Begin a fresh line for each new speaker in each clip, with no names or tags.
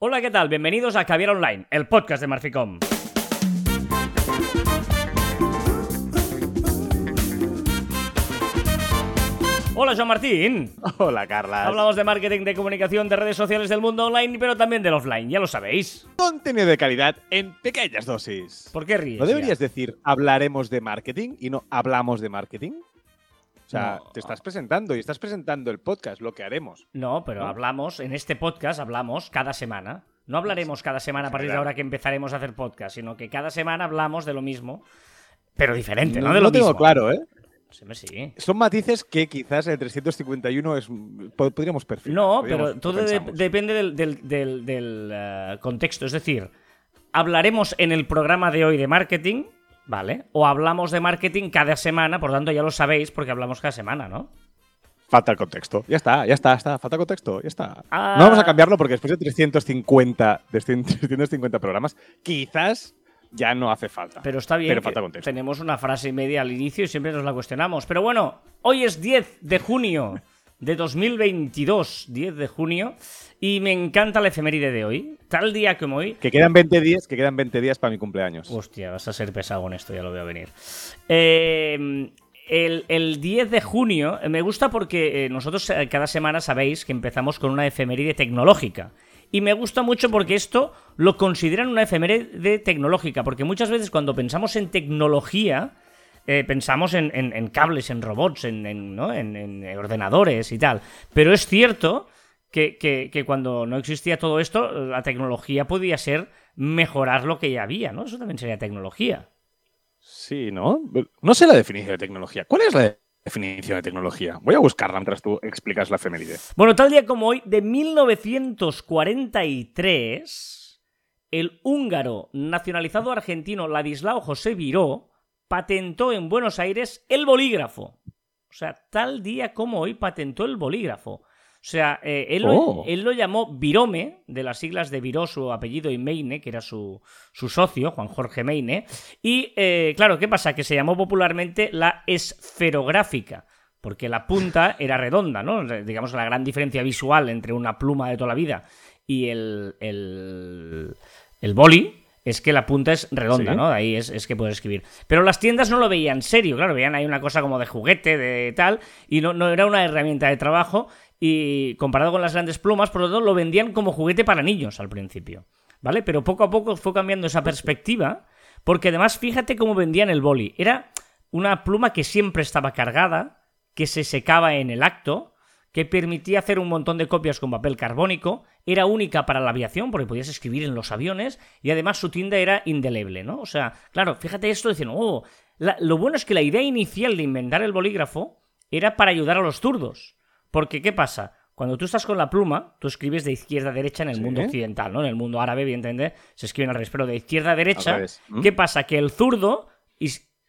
Hola, ¿qué tal? Bienvenidos a Caviar Online, el podcast de Marficom. Hola, Joan Martín.
Hola, Carlas.
Hablamos de marketing, de comunicación, de redes sociales del mundo online, pero también del offline, ya lo sabéis.
Contenido de calidad en pequeñas dosis.
¿Por qué ríes?
¿No deberías
ya?
decir hablaremos de marketing y no hablamos de marketing? O sea,
No.
te estás presentando y estás presentando el podcast, lo que haremos.
No, pero
¿No?
hablamos, en este podcast hablamos cada semana. No hablaremos cada semana a partir de ahora que empezaremos a hacer podcast, sino que cada semana hablamos de lo mismo, pero diferente, no, de lo
tengo
mismo.
claro, ¿eh?
Sí, sí.
Son matices que quizás el 351 es po- podríamos perfilar.
No,
podríamos-
pero todo
lo
de- depende del, del- del- del, eh, contexto. Es decir, hablaremos en el programa de hoy de marketing, ¿vale? O hablamos de marketing cada semana, por tanto ya lo sabéis porque hablamos cada semana, ¿no?
Falta el contexto. Ya está, ya está, está. Falta contexto, ya está.
Ah.
No vamos a cambiarlo porque después de 350, de 350 programas, quizás ya no hace falta.
Pero está bien.
Pero falta contexto.
Tenemos una frase y media al inicio y siempre nos la cuestionamos. Pero bueno, hoy es 10 de junio de 2022, 10 de junio, y me encanta la efeméride de hoy. Tal día como hoy,
Que quedan 20 días, que quedan 20 días para mi cumpleaños.
Hostia, vas a ser pesado con esto, ya lo veo venir. Eh, el, el 10 de junio eh, me gusta porque eh, nosotros eh, cada semana sabéis que empezamos con una efeméride tecnológica. Y me gusta mucho porque esto lo consideran una efeméride tecnológica, porque muchas veces cuando pensamos en tecnología, eh, pensamos en, en- en cables, en robots, en, ordenadores y tal. Pero es cierto que, que- que cuando no existía todo esto, la tecnología podía ser mejorar lo que ya había, ¿no? Eso también sería tecnología.
Sí, ¿no? No sé la definición de tecnología. ¿Cuál es la definición de tecnología? Voy a buscarla mientras tú explicas la efeméride.
Bueno, tal día como hoy, de 1943, el húngaro nacionalizado argentino Ladislao José Viró patentó en Buenos Aires el bolígrafo. O sea, tal día como hoy patentó el bolígrafo. O sea, eh, él, lo,
Oh.
él lo llamó Virome, de las siglas de Viró, su apellido, y Meine, que era su, su socio, Juan Jorge Meine. Y, eh, claro, ¿qué pasa? Que se llamó popularmente la esferográfica, porque la punta era redonda, ¿no? Digamos la gran diferencia visual entre una pluma de toda la vida y el, el, el boli es que la punta es redonda,
Sí.
¿no? De ahí es, es que puedes escribir. Pero las tiendas no lo veían serio, claro, veían ahí una cosa como de juguete, de tal, y no, no era una herramienta de trabajo, y comparado con las grandes plumas, por lo tanto, lo vendían como juguete para niños al principio, ¿vale? Pero poco a poco fue cambiando esa perspectiva, porque además fíjate cómo vendían el boli. Era una pluma que siempre estaba cargada, que se secaba en el acto, que permitía hacer un montón de copias con papel carbónico, era única para la aviación porque podías escribir en los aviones y además su tinta era indeleble, ¿no? O sea, claro, fíjate esto diciendo, oh, la- lo bueno es que la idea inicial de inventar el bolígrafo era para ayudar a los zurdos. Porque, ¿qué pasa? Cuando tú estás con la pluma, tú escribes de izquierda a derecha en el
Sí.
mundo occidental, ¿no? En el mundo árabe, evidentemente, se escriben al revés, pero de izquierda a derecha. ¿qué pasa? Que el zurdo,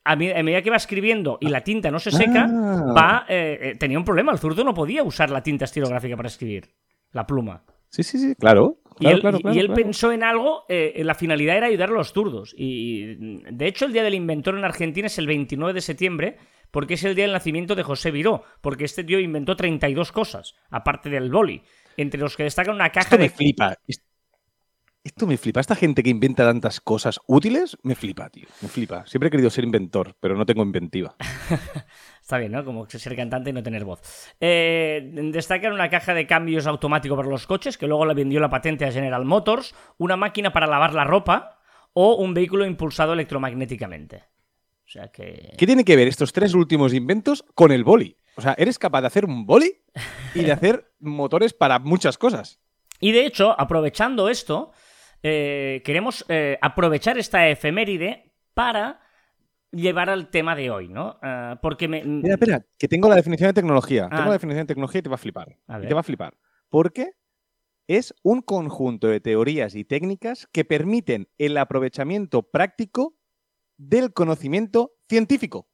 a, medida que va escribiendo y la tinta no se seca,
Ah.
va, eh, eh, tenía un problema. El zurdo no podía usar la tinta estilográfica para escribir, la pluma.
Sí, sí, sí, claro.
Y él,
claro,
y-
claro,
y él
claro.
pensó en algo, eh, la finalidad era ayudar a los zurdos. Y de hecho, el día del inventor en Argentina es el 29 de septiembre, porque es el día del nacimiento de José Viró, porque este tío inventó 32 cosas, aparte del boli, entre los que destacan una caja
Esto me
de.
flipa. Es- Esto me flipa. Esta gente que inventa tantas cosas útiles, me flipa, tío. Me flipa. Siempre he querido ser inventor, pero no tengo inventiva.
Está bien, ¿no? Como ser cantante y no tener voz. Eh, destacan una caja de cambios automático para los coches, que luego le vendió la patente a General Motors, una máquina para lavar la ropa o un vehículo impulsado electromagnéticamente. O sea que...
¿Qué tiene que ver estos tres últimos inventos con el boli? O sea, eres capaz de hacer un boli y de hacer motores para muchas cosas.
Y de hecho, aprovechando esto, eh, queremos eh, aprovechar esta efeméride para llevar al tema de hoy, ¿no? Porque me...
Mira, espera, que tengo la definición de tecnología.
Ah.
Tengo la definición de tecnología y te va a flipar.
A
Y te va a flipar. Porque es un conjunto de teorías y técnicas que permiten el aprovechamiento práctico del conocimiento científico.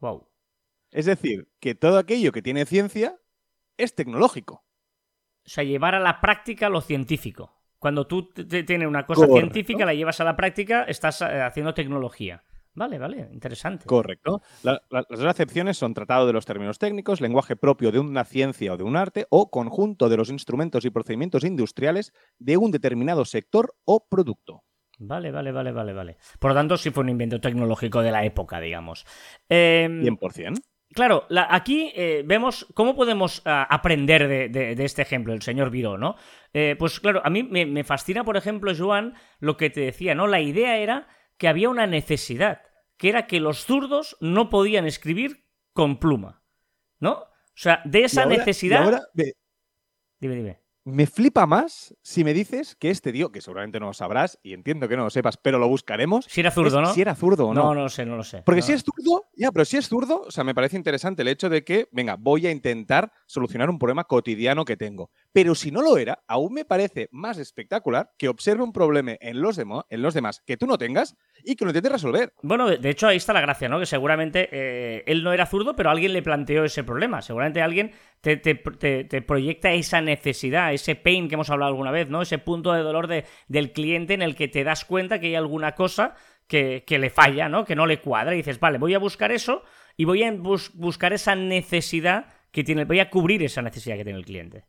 Wow.
Es decir, que todo aquello que tiene ciencia es tecnológico.
O sea, llevar a la práctica lo científico. Cuando tú tienes una cosa
Correcto.
científica, la llevas a la práctica, estás eh, haciendo tecnología. Vale, vale, interesante.
Correcto. La- la- las dos acepciones son tratado de los términos técnicos, lenguaje propio de una ciencia o de un arte, o conjunto de los instrumentos y procedimientos industriales de un determinado sector o producto.
Vale, vale, vale, vale, vale. Por lo tanto, sí fue un invento tecnológico de la época, digamos. Em,
100%.
Claro, la- aquí eh, vemos cómo podemos ah, aprender de, de- de este ejemplo, el señor Viró, ¿no? Eh, pues claro, a mí me, me fascina, por ejemplo, Joan, lo que te decía, ¿no? La idea era que había una necesidad, que era que los zurdos no podían escribir con pluma, ¿no? O sea, de esa
Y ahora-
necesidad...
y ahora me,
Dime, dime.
Me flipa más si me dices que este tío, que seguramente no lo sabrás y entiendo que no lo sepas, pero lo buscaremos.
Si era zurdo, ¿no?
Si era zurdo o no.
No, no lo sé, no lo sé.
Porque
No.
si es zurdo, ya, pero si es zurdo, o sea, me parece interesante el hecho de que, venga, voy a intentar solucionar un problema cotidiano que tengo. Pero si no lo era, aún me parece más espectacular que observe un problema en los, demás que tú no tengas y que lo intentes resolver.
Bueno, de, hecho ahí está la gracia, ¿no? Que seguramente eh, él no era zurdo, pero alguien le planteó ese problema. Seguramente alguien te, proyecta esa necesidad, ese pain que hemos hablado alguna vez, ¿no? Ese punto de dolor de- del cliente en el que te das cuenta que hay alguna cosa que, le falla, ¿no? Que no le cuadra. Y dices, vale, voy a buscar eso y voy a bus- buscar esa necesidad que tiene, voy a cubrir esa necesidad que tiene el cliente.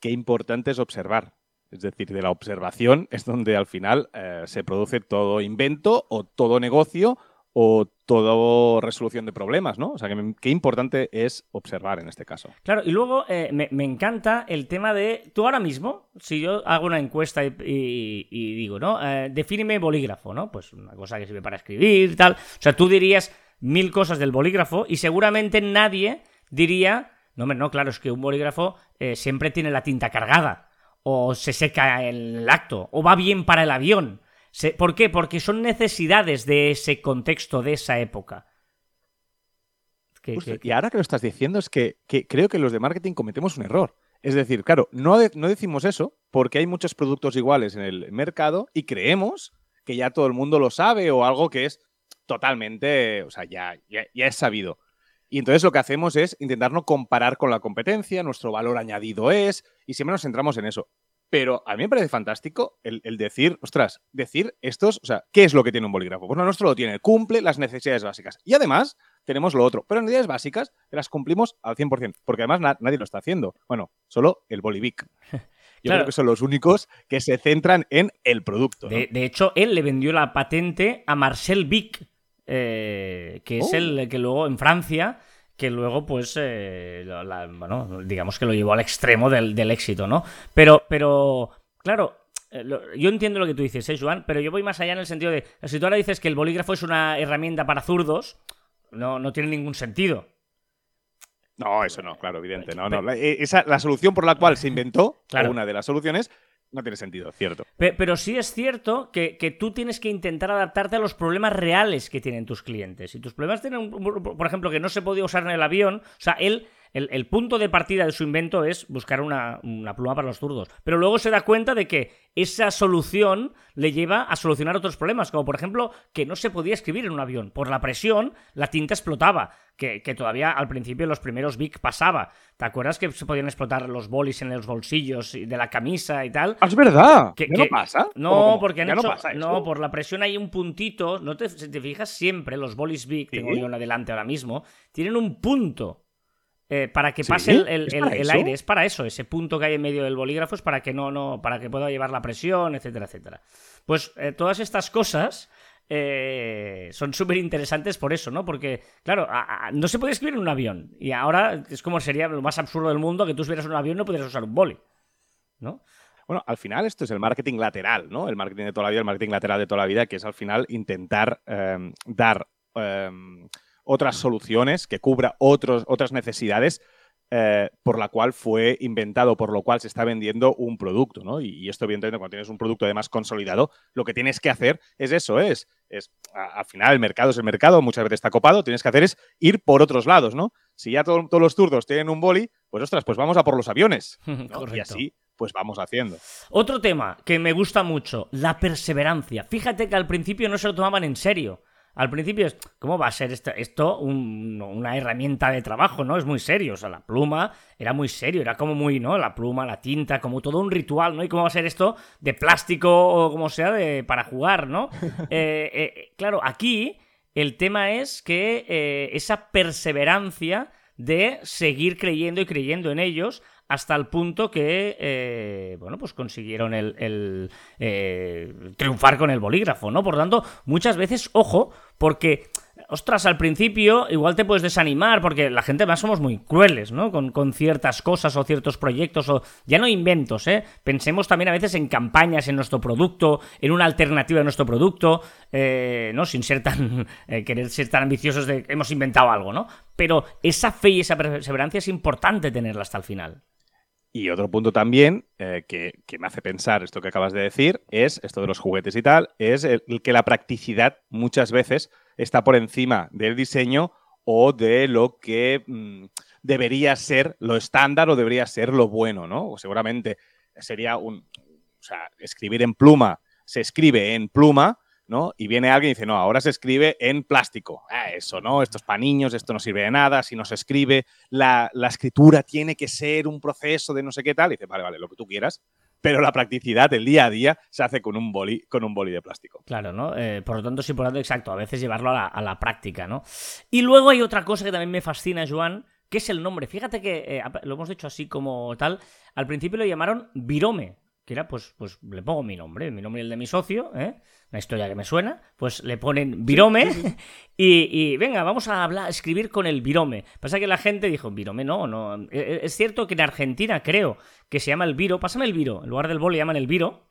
Qué importante es observar. Es decir, de la observación es donde al final eh, se produce todo invento o todo negocio o toda resolución de problemas, ¿no? O sea, que qué importante es observar en este caso.
Claro, y luego eh, me, encanta el tema de. Tú ahora mismo, si yo hago una encuesta y, digo, ¿no? Eh, defíneme bolígrafo, ¿no? Pues una cosa que sirve para escribir tal. O sea, tú dirías mil cosas del bolígrafo y seguramente nadie diría. No, hombre, no, claro, es que un bolígrafo eh, siempre tiene la tinta cargada. O se seca en el acto. O va bien para el avión. Se- ¿Por qué? Porque son necesidades de ese contexto, de esa época. Que-
Justo,
que-
Y ahora que lo estás diciendo es que, que creo que los de marketing cometemos un error. Es decir, claro, no, de- no decimos eso porque hay muchos productos iguales en el mercado y creemos que ya todo el mundo lo sabe o algo que es totalmente, o sea, ya, ya, ya es sabido. Y entonces lo que hacemos es intentar no comparar con la competencia, nuestro valor añadido es, y siempre nos centramos en eso. Pero a mí me parece fantástico el, el decir, ostras, decir estos, o sea, ¿qué es lo que tiene un bolígrafo? Pues lo nuestro lo tiene, cumple las necesidades básicas. Y además tenemos lo otro, pero en necesidades básicas las cumplimos al 100%, porque además na- nadie lo está haciendo. Bueno, solo el Bolivic. Yo
Claro.
creo que son los únicos que se centran en el producto. ¿no?
De, de hecho, él le vendió la patente a Marcel Vic, eh, que es
Oh.
el que luego en Francia, que luego, pues, eh, la- la- bueno, digamos que lo llevó al extremo del, del éxito, ¿no? Pero, pero, claro. eh, lo- Yo entiendo lo que tú dices, ¿eh, Joan? Pero yo voy más allá en el sentido de. Si tú ahora dices que el bolígrafo es una herramienta para zurdos, no, no tiene ningún sentido.
No, eso no, claro, evidente. No, no. La, esa, la solución por la cual se inventó,
Claro.
una de las soluciones, no tiene sentido, cierto.
Pe- Pero sí es cierto que, que tú tienes que intentar adaptarte a los problemas reales que tienen tus clientes. Si tus problemas tienen, por ejemplo, que no se podía usar en el avión, o sea, él, el, el punto de partida de su invento es buscar una, una pluma para los zurdos. Pero luego se da cuenta de que esa solución le lleva a solucionar otros problemas, como por ejemplo que no se podía escribir en un avión. Por la presión, la tinta explotaba, que, que todavía al principio los primeros Vic pasaba. ¿Te acuerdas que se podían explotar los bolis en los bolsillos de la camisa y tal?
Ah, es verdad.
Que-
¿Ya
que-
no pasa?
No,
¿Cómo, cómo?
porque han
¿Ya
hecho-
no pasa
no, por la presión hay un puntito. No te, si te fijas siempre, los bolis big, tengo yo en la delante ahora mismo, tienen un punto. Eh, para que
¿Sí?
pase el, el- aire, es para eso, ese punto que hay en medio del bolígrafo es para que no, no, para que pueda llevar la presión, etcétera, etcétera. Pues eh, todas estas cosas eh, son súper interesantes por eso, ¿no? Porque, claro, a- a- no se puede escribir en un avión. Y ahora es como sería lo más absurdo del mundo que tú estuvieras en un avión y no pudieras usar un boli. ¿No?
Bueno, al final esto es el marketing lateral, ¿no? El marketing de toda la vida, el marketing lateral de toda la vida, que es al final intentar dar otras soluciones que cubra otros, otras necesidades eh, por la cual fue inventado, por lo cual se está vendiendo un producto, ¿no? Y, y esto, evidentemente, cuando tienes un producto además consolidado, lo que tienes que hacer es eso, es, es a- al final el mercado es el mercado, muchas veces está copado, tienes que hacer es ir por otros lados, ¿no? Si ya todo- todos los zurdos tienen un boli, pues ostras, pues vamos a por los aviones. ¿no? Y así, pues vamos haciendo.
Otro tema que me gusta mucho, la perseverancia. Fíjate que al principio no se lo tomaban en serio. Al principio es, ¿cómo va a ser esto, esto una herramienta de trabajo? ¿no? Es muy serio, o sea, la pluma era muy serio, era como muy, ¿no? La pluma, la tinta, como todo un ritual, ¿no? ¿Y cómo va a ser esto de plástico o como sea de, para jugar, ¿no? Eh, eh, claro, aquí el tema es que eh, esa perseverancia de seguir creyendo y creyendo en ellos hasta el punto que, eh, bueno, pues consiguieron el, eh, triunfar con el bolígrafo, ¿no? Por tanto, muchas veces, ojo, porque ostras, al principio igual te puedes desanimar porque la gente más somos muy crueles, ¿no? Con, con, ciertas cosas o ciertos proyectos o ya no inventos, ¿eh? Pensemos también a veces en campañas en nuestro producto, en una alternativa de nuestro producto, eh, ¿no? Sin ser tan, querer ser tan ambiciosos de hemos inventado algo, ¿no? Pero esa fe y esa perseverancia es importante tenerla hasta el final.
Y otro punto también eh, que, me hace pensar esto que acabas de decir es, esto de los juguetes y tal, es el, que la practicidad muchas veces está por encima del diseño o de lo que mm, debería ser lo estándar o debería ser lo bueno, ¿no? O seguramente sería un... O sea, escribir en pluma, se escribe en pluma, ¿no? Y viene alguien y dice, no, ahora se escribe en plástico. Ah, eso, ¿no? Esto es para niños, esto no sirve de nada, si no se escribe, la, escritura tiene que ser un proceso de no sé qué tal. Y dice, vale, vale, lo que tú quieras. Pero la practicidad, el día a día, se hace con un boli, con un boli de plástico.
Claro, ¿no? Eh, por lo tanto, es importante, exacto, a veces llevarlo a la, práctica, ¿no? Y luego hay otra cosa que también me fascina, Joan, que es el nombre. Fíjate que eh, lo hemos hecho así como tal. Al principio lo llamaron Virome, que era, pues, pues le pongo mi nombre, mi nombre y el de mi socio, ¿eh? una historia que me suena, pues le ponen virome Y, venga, vamos a hablar, escribir con el virome. Pasa que la gente dijo, virome no, no. E, e, es cierto que en Argentina creo que se llama el viro, pásame el viro, en lugar del bol le llaman el viro.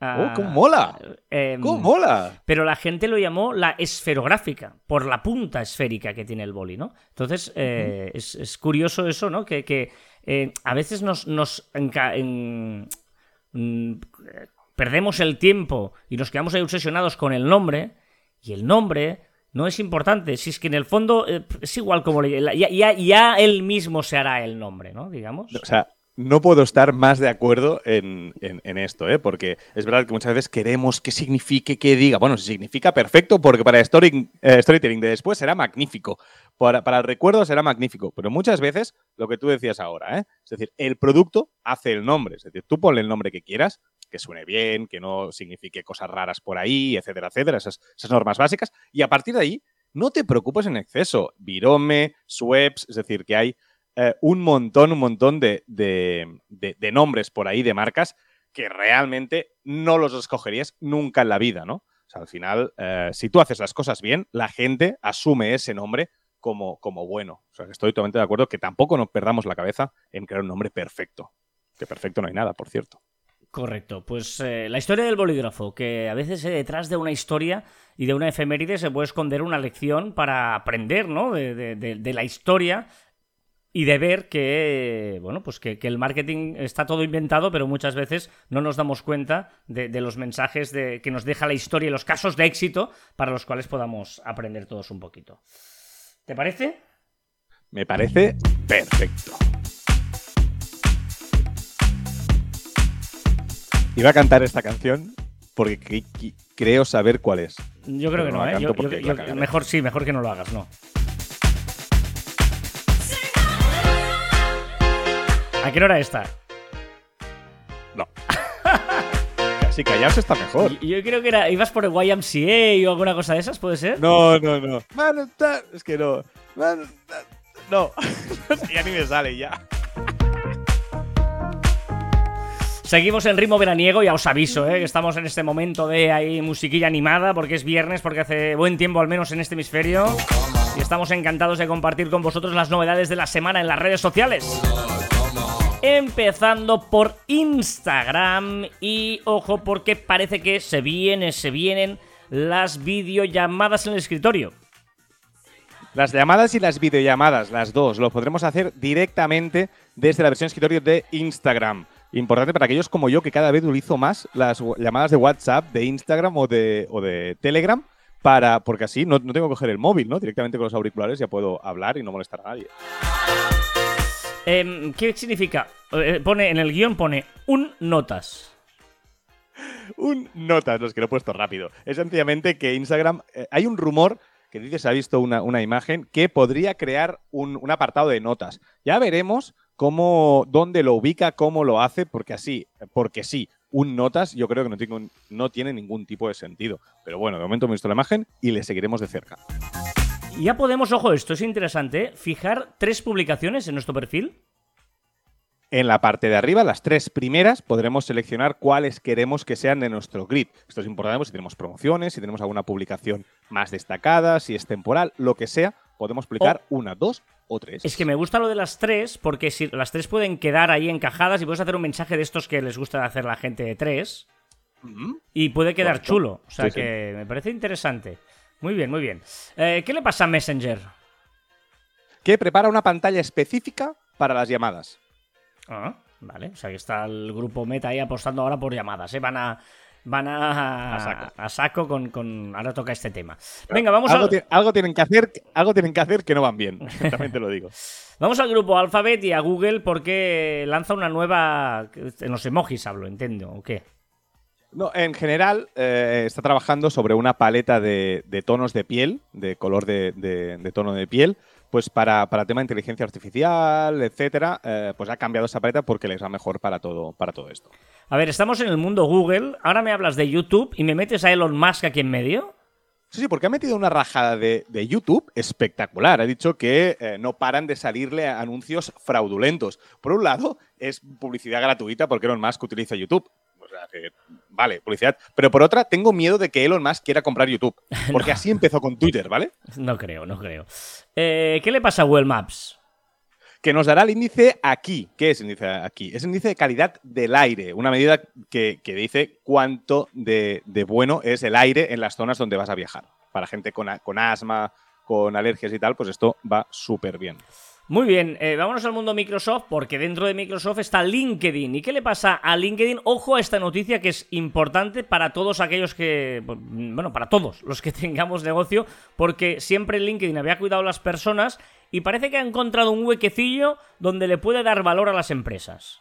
¡Oh, cómo mola! Em, ¡Cómo mola!
Pero la gente lo llamó la esferográfica, por la punta esférica que tiene el boli, ¿no? Entonces, eh, es, curioso eso, ¿no? Que, eh, a veces nos, nos Mm, perdemos el tiempo y nos quedamos ahí obsesionados con el nombre, y el nombre no es importante, si es que en el fondo eh, es igual como ya, ya, él mismo se hará el nombre, ¿no? Digamos.
O sea, no puedo estar más de acuerdo en, esto, ¿eh? porque es verdad que muchas veces queremos que signifique, que diga. Bueno, si significa perfecto, porque para story, eh, storytelling de después será magnífico. Para, para, el recuerdo será magnífico. Pero muchas veces, lo que tú decías ahora, ¿eh? es decir, el producto hace el nombre. Es decir, tú ponle el nombre que quieras, que suene bien, que no signifique cosas raras por ahí, etcétera, etcétera, esas, esas normas básicas. Y a partir de ahí, no te preocupes en exceso. Virome, Sweps, es decir, que hay eh, un montón, un montón de, nombres por ahí, de marcas, que realmente no los escogerías nunca en la vida, ¿no? Al final, eh, si tú haces las cosas bien, la gente asume ese nombre como, como bueno. O sea, estoy totalmente de acuerdo que tampoco nos perdamos la cabeza en crear un nombre perfecto. Que perfecto no hay nada, por cierto.
Correcto, pues eh, la historia del bolígrafo, que a veces detrás de una historia y de una efeméride se puede esconder una lección para aprender, ¿no? de la historia y de ver que, bueno, pues que, el marketing está todo inventado, pero muchas veces no nos damos cuenta de, los mensajes de, que nos deja la historia y los casos de éxito para los cuales podamos aprender todos un poquito. ¿Te parece?
Me parece perfecto. Iba a cantar esta canción porque creo saber cuál es.
Yo creo que no, ¿eh? mejor sí, mejor que no lo hagas, no. ¿A qué hora está?
No. Casi callarse está mejor.
Yo, creo que era. ¿Ibas por el YMCA o alguna cosa de esas? ¿Puede ser?
No, no, no. es que no. no. ya ni me sale ya.
Seguimos en ritmo veraniego, ya os aviso, ¿eh? que estamos en este momento de ahí musiquilla animada, porque es viernes, porque hace buen tiempo al menos en este hemisferio. Y estamos encantados de compartir con vosotros las novedades de la semana en las redes sociales empezando por Instagram y ojo porque parece que se vienen, se vienen las videollamadas en el escritorio.
Las llamadas y las videollamadas, las dos, lo podremos hacer directamente desde la versión escritorio de Instagram. Importante para aquellos como yo que cada vez utilizo más las llamadas de WhatsApp, de Instagram o de, o de Telegram, para, porque así no, no tengo que coger el móvil, ¿no? Directamente con los auriculares ya puedo hablar y no molestar a nadie.
Em, ¿Qué significa? Eh, pone en el guion pone un notas.
un notas, los que lo he puesto rápido. Es sencillamente que Instagram, eh, hay un rumor que dice, se ha visto una, una imagen, que podría crear un, un, apartado de notas. Ya veremos cómo, dónde lo ubica, cómo lo hace, porque así, porque sí, un notas yo creo que no, no tiene ningún tipo de sentido. Pero bueno, de momento hemos visto la imagen y le seguiremos de cerca.
Ya podemos, ojo, esto es interesante, fijar tres publicaciones en nuestro perfil.
En la parte de arriba, las tres primeras, podremos seleccionar cuáles queremos que sean de nuestro grid. Esto es importante pues, si tenemos promociones, si tenemos alguna publicación más destacada, si es temporal, lo que sea, podemos publicar oh. una, dos o tres.
Es que me gusta lo de las tres, porque si las tres pueden quedar ahí encajadas y puedes hacer un mensaje de estos que les gusta hacer la gente de tres. Y puede quedar chulo. O sea que me parece interesante. Muy bien, muy bien. Eh, ¿Qué le pasa a Messenger?
Que prepara una pantalla específica para las llamadas.
Ah, vale. O sea que está el grupo Meta ahí apostando ahora por llamadas. ¿eh? Van a. Van a, a, saco, con, Ahora toca este tema. Venga, vamos
algo
a.
algo, tienen que hacer, algo tienen que hacer que no van bien. También te lo digo.
vamos al grupo Alphabet y a Google porque lanza una nueva. En los emojis hablo, entiendo, ¿o qué?
No, en general eh, está trabajando sobre una paleta de, tonos de piel, de color de tono de piel, pues para, para tema de inteligencia artificial, etcétera, eh, pues ha cambiado esa paleta porque les va mejor para todo, para todo esto.
A ver, estamos en el mundo Google, ahora me hablas de YouTube y me metes a Elon Musk aquí en medio.
Sí, sí, porque ha metido una rajada de, YouTube espectacular. Ha dicho que eh, no paran de salirle anuncios fraudulentos. Por un lado, es publicidad gratuita porque Elon Musk utiliza YouTube vale, publicidad. Pero por otra, tengo miedo de que Elon Musk quiera comprar YouTube. Porque así empezó con Twitter, ¿vale?
No creo, no creo. Eh, ¿Qué le pasa a Google Maps?
Que nos dará el índice aquí. ¿Qué es el índice aquí? Es el índice de calidad del aire. Una medida que, dice cuánto de, bueno es el aire en las zonas donde vas a viajar. Para gente con, con asma, con alergias y tal, pues esto va súper bien.
Muy bien, eh, vámonos al mundo Microsoft porque dentro de Microsoft está LinkedIn. ¿Y qué le pasa a LinkedIn? Ojo a esta noticia que es importante para todos aquellos que, bueno, para todos los que tengamos negocio, porque siempre LinkedIn había cuidado a las personas y parece que ha encontrado un huequecillo donde le puede dar valor a las empresas.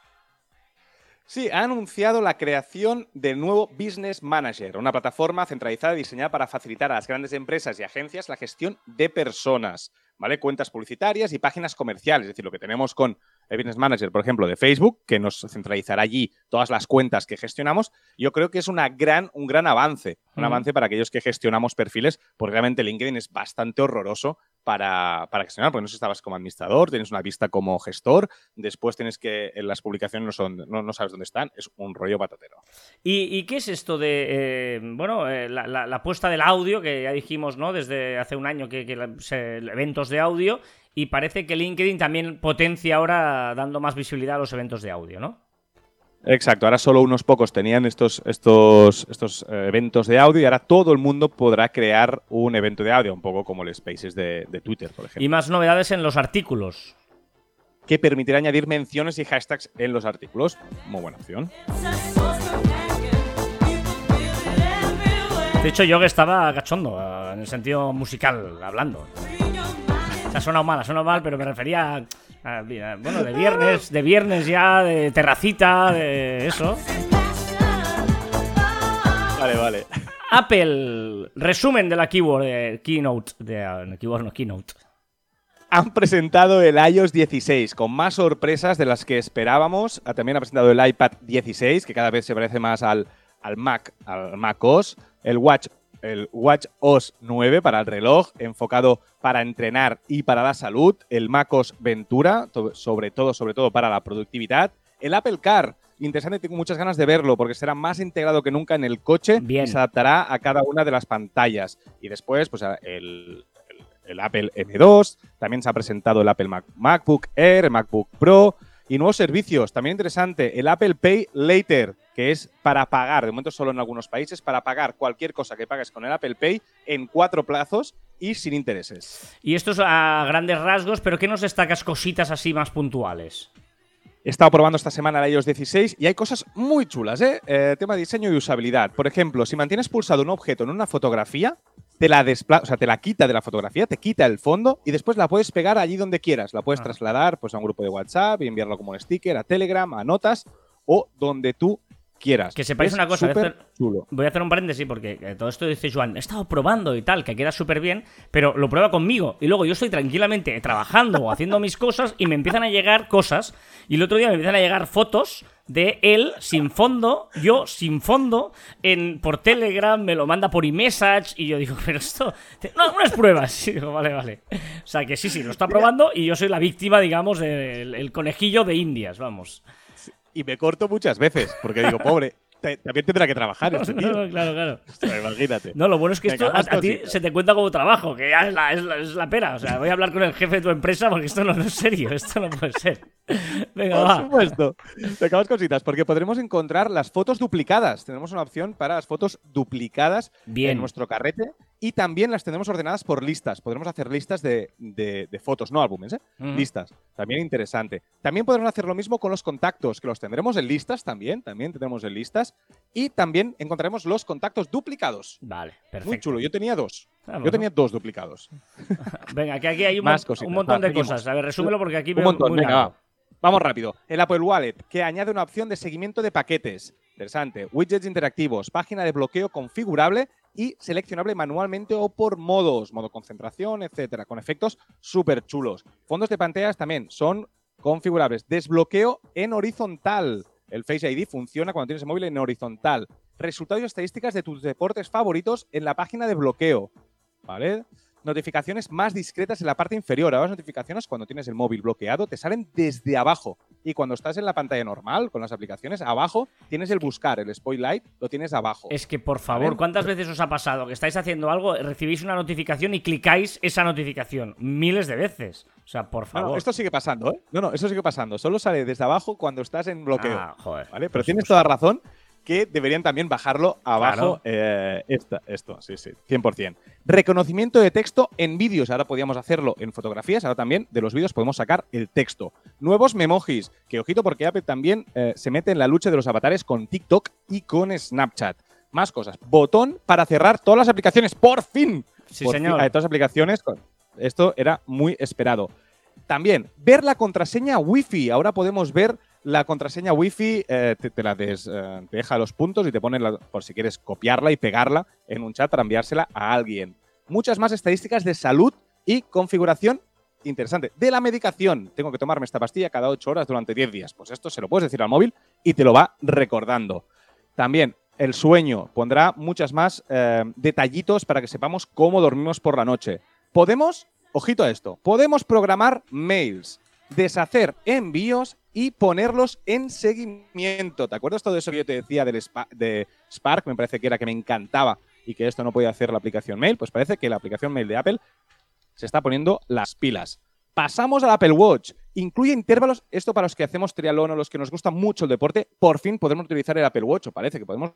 Sí, ha anunciado la creación del nuevo Business Manager, una plataforma centralizada diseñada para facilitar a las grandes empresas y agencias la gestión de personas. ¿vale? Cuentas publicitarias y páginas comerciales. Es decir, lo que tenemos con el Business Manager, por ejemplo, de Facebook, que nos centralizará allí todas las cuentas que gestionamos, yo creo que es una gran, un gran avance. Un avance para aquellos que gestionamos perfiles, porque realmente LinkedIn es bastante horroroso para, para gestionar, porque no estabas como administrador, tienes una vista como gestor, después tienes que en las publicaciones no, son, no, sabes dónde están, es un rollo patatero.
¿Y, qué es esto de, eh, bueno, eh, la, la, puesta del audio, que ya dijimos, ¿no? Desde hace un año que eventos de audio, y parece que LinkedIn también potencia ahora dando más visibilidad a los eventos de audio, ¿no?
Exacto, ahora solo unos pocos tenían estos, estos, estos eh, eventos de audio y ahora todo el mundo podrá crear un evento de audio, un poco como el Spaces de, Twitter, por ejemplo.
Y más novedades en los artículos.
Que permitirá añadir menciones y hashtags en los artículos. Muy buena opción.
De hecho, yo que estaba cachondo, eh, en el sentido musical, hablando. Se ha sonado mal, ha sonado mal, pero me refería a, bueno, de viernes, de viernes ya, de terracita, de eso.
Vale, vale.
Apple, resumen de la Keyword, de Keynote, de, Keyword no, Keynote.
Han presentado el iOS 16 con más sorpresas de las que esperábamos. Ah, también ha presentado el iPad 16, que cada vez se parece más al, al Mac, al Mac OS. El Watch el Watch OS 9 para el reloj, enfocado para entrenar y para la salud, el MacOS Ventura, sobre todo, sobre todo para la productividad, el Apple Car, interesante, tengo muchas ganas de verlo porque será más integrado que nunca en el coche y se adaptará a cada una de las pantallas. Y después, pues el, el, Apple M2, también se ha presentado el Apple MacBook Air, el MacBook Pro, y nuevos servicios, también interesante, el Apple Pay Later, que es para pagar, de momento solo en algunos países, para pagar cualquier cosa que pagues con el Apple Pay en cuatro plazos y sin intereses.
Y esto es a grandes rasgos, pero ¿qué nos destacas cositas así más puntuales?
He estado probando esta semana el iOS 16 y hay cosas muy chulas, ¿eh? ¿eh? Tema de diseño y usabilidad. Por ejemplo, si mantienes pulsado un objeto en una fotografía, te la o sea, te la quita de la fotografía, te quita el fondo y después la puedes pegar allí donde quieras. La puedes ah. trasladar pues, a un grupo de WhatsApp y enviarlo como un sticker, a Telegram, a notas o donde tú quieras.
Que sepáis
Es
una cosa,
súper
Héctor,
chulo.
Voy a hacer un paréntesis porque eh, todo esto dice Joan, he estado probando y tal, que queda súper bien, pero lo prueba conmigo. Y luego yo estoy tranquilamente trabajando o haciendo mis cosas y me empiezan a llegar cosas. Y el otro día me empiezan a llegar fotos de él sin fondo, yo sin fondo, en, por Telegram, me lo manda por iMessage y yo digo, pero esto... No, unas pruebas. Y digo, vale, vale. O sea que sí, sí, lo está probando y yo soy la víctima, digamos, del el conejillo de Indias, vamos.
Y me corto muchas veces, porque digo, pobre, te- también tendrá que trabajar este tío.
claro, claro.
Ostras, imagínate.
No, lo bueno es que esto a, ti se te cuenta como trabajo, que ya es la, es, la, es la pera. O sea, voy a hablar con el jefe de tu empresa porque esto no, no es serio, esto no puede ser. Venga,
Por
va.
supuesto. Sacamos cositas, porque podremos encontrar las fotos duplicadas. Tenemos una opción para las fotos duplicadas
Bien.
en nuestro carrete y también las tenemos ordenadas por listas. Podremos hacer listas de, de- de fotos, no álbumes, ¿eh?
Ujú.
Listas. También interesante. También podremos hacer lo mismo con los contactos, que los tendremos en listas también. También tendremos en listas. Y también encontraremos los contactos duplicados.
Vale, perfecto.
Muy chulo. Yo tenía dos.
Ah,
Yo tenía dos duplicados.
Venga, que aquí hay un,
Más cositas.
un montón de cosas. A ver, resúmelo porque aquí
Un
veo
montón,
muy
venga, va. Vamos rápido. El Apple Wallet, que añade una opción de seguimiento de paquetes. Interesante. Widgets interactivos, página de bloqueo configurable y seleccionable manualmente o por modos, modo concentración, etcétera, con efectos súper chulos. Fondos de pantallas también son configurables. Desbloqueo en horizontal. El Face ID funciona cuando tienes el móvil en horizontal. Resultados y estadísticas de tus deportes favoritos en la página de bloqueo. ¿Vale? Notificaciones más discretas en la parte inferior. Ahora las notificaciones cuando tienes el móvil bloqueado te salen desde abajo. Y cuando estás en la pantalla normal con las aplicaciones, abajo tienes el buscar, el spotlight lo tienes abajo.
Es que, por favor. ¿cuántas veces os ha pasado que estáis haciendo algo, recibís una notificación y clicáis esa notificación? Miles de veces. O sea, por favor.
no, esto sigue pasando, ¿eh? No, no, esto sigue pasando. Solo sale desde abajo cuando estás en bloqueo.
Ah, joder.
¿Vale? Pero
Pues-
tienes
pues-
toda razón que deberían también bajarlo abajo.
Claro.
eh, esta- esto, sí, sí, 100%. Reconocimiento de texto en vídeos. Ahora podíamos hacerlo en fotografías, ahora también de los vídeos podemos sacar el texto. Nuevos memojis, que ojito porque Apple también eh, se mete en la lucha de los avatares con TikTok y con Snapchat. Más cosas. Botón para cerrar todas las aplicaciones. ¡Por fin!
Sí,
Por fin,
señor.
hay todas las aplicaciones. Esto era muy esperado. También, ver la contraseña Wi-Fi. Ahora podemos ver la contraseña Wi-Fi, eh, te, la des- eh, deja los puntos y te pone por si quieres copiarla y pegarla en un chat para enviársela a alguien. Muchas más estadísticas de salud y configuración interesante. De la medicación. Tengo que tomarme esta pastilla cada 8 horas durante 10 días. Pues esto se lo puedes decir al móvil y te lo va recordando. También el sueño pondrá muchas más eh, detallitos para que sepamos cómo dormimos por la noche. Podemos, ojito a esto, podemos programar mails, deshacer envíos y ponerlos en seguimiento. ¿Te acuerdas todo eso que yo te decía del de Spark? Me parece que era que me encantaba y que esto no podía hacer la aplicación mail. Pues parece que la aplicación mail de Apple se está poniendo las pilas. Pasamos al Apple Watch. Incluye intervalos. Esto para los que hacemos triatlón o los que nos gusta mucho el deporte, por fin podemos utilizar el Apple Watch. O parece que podemos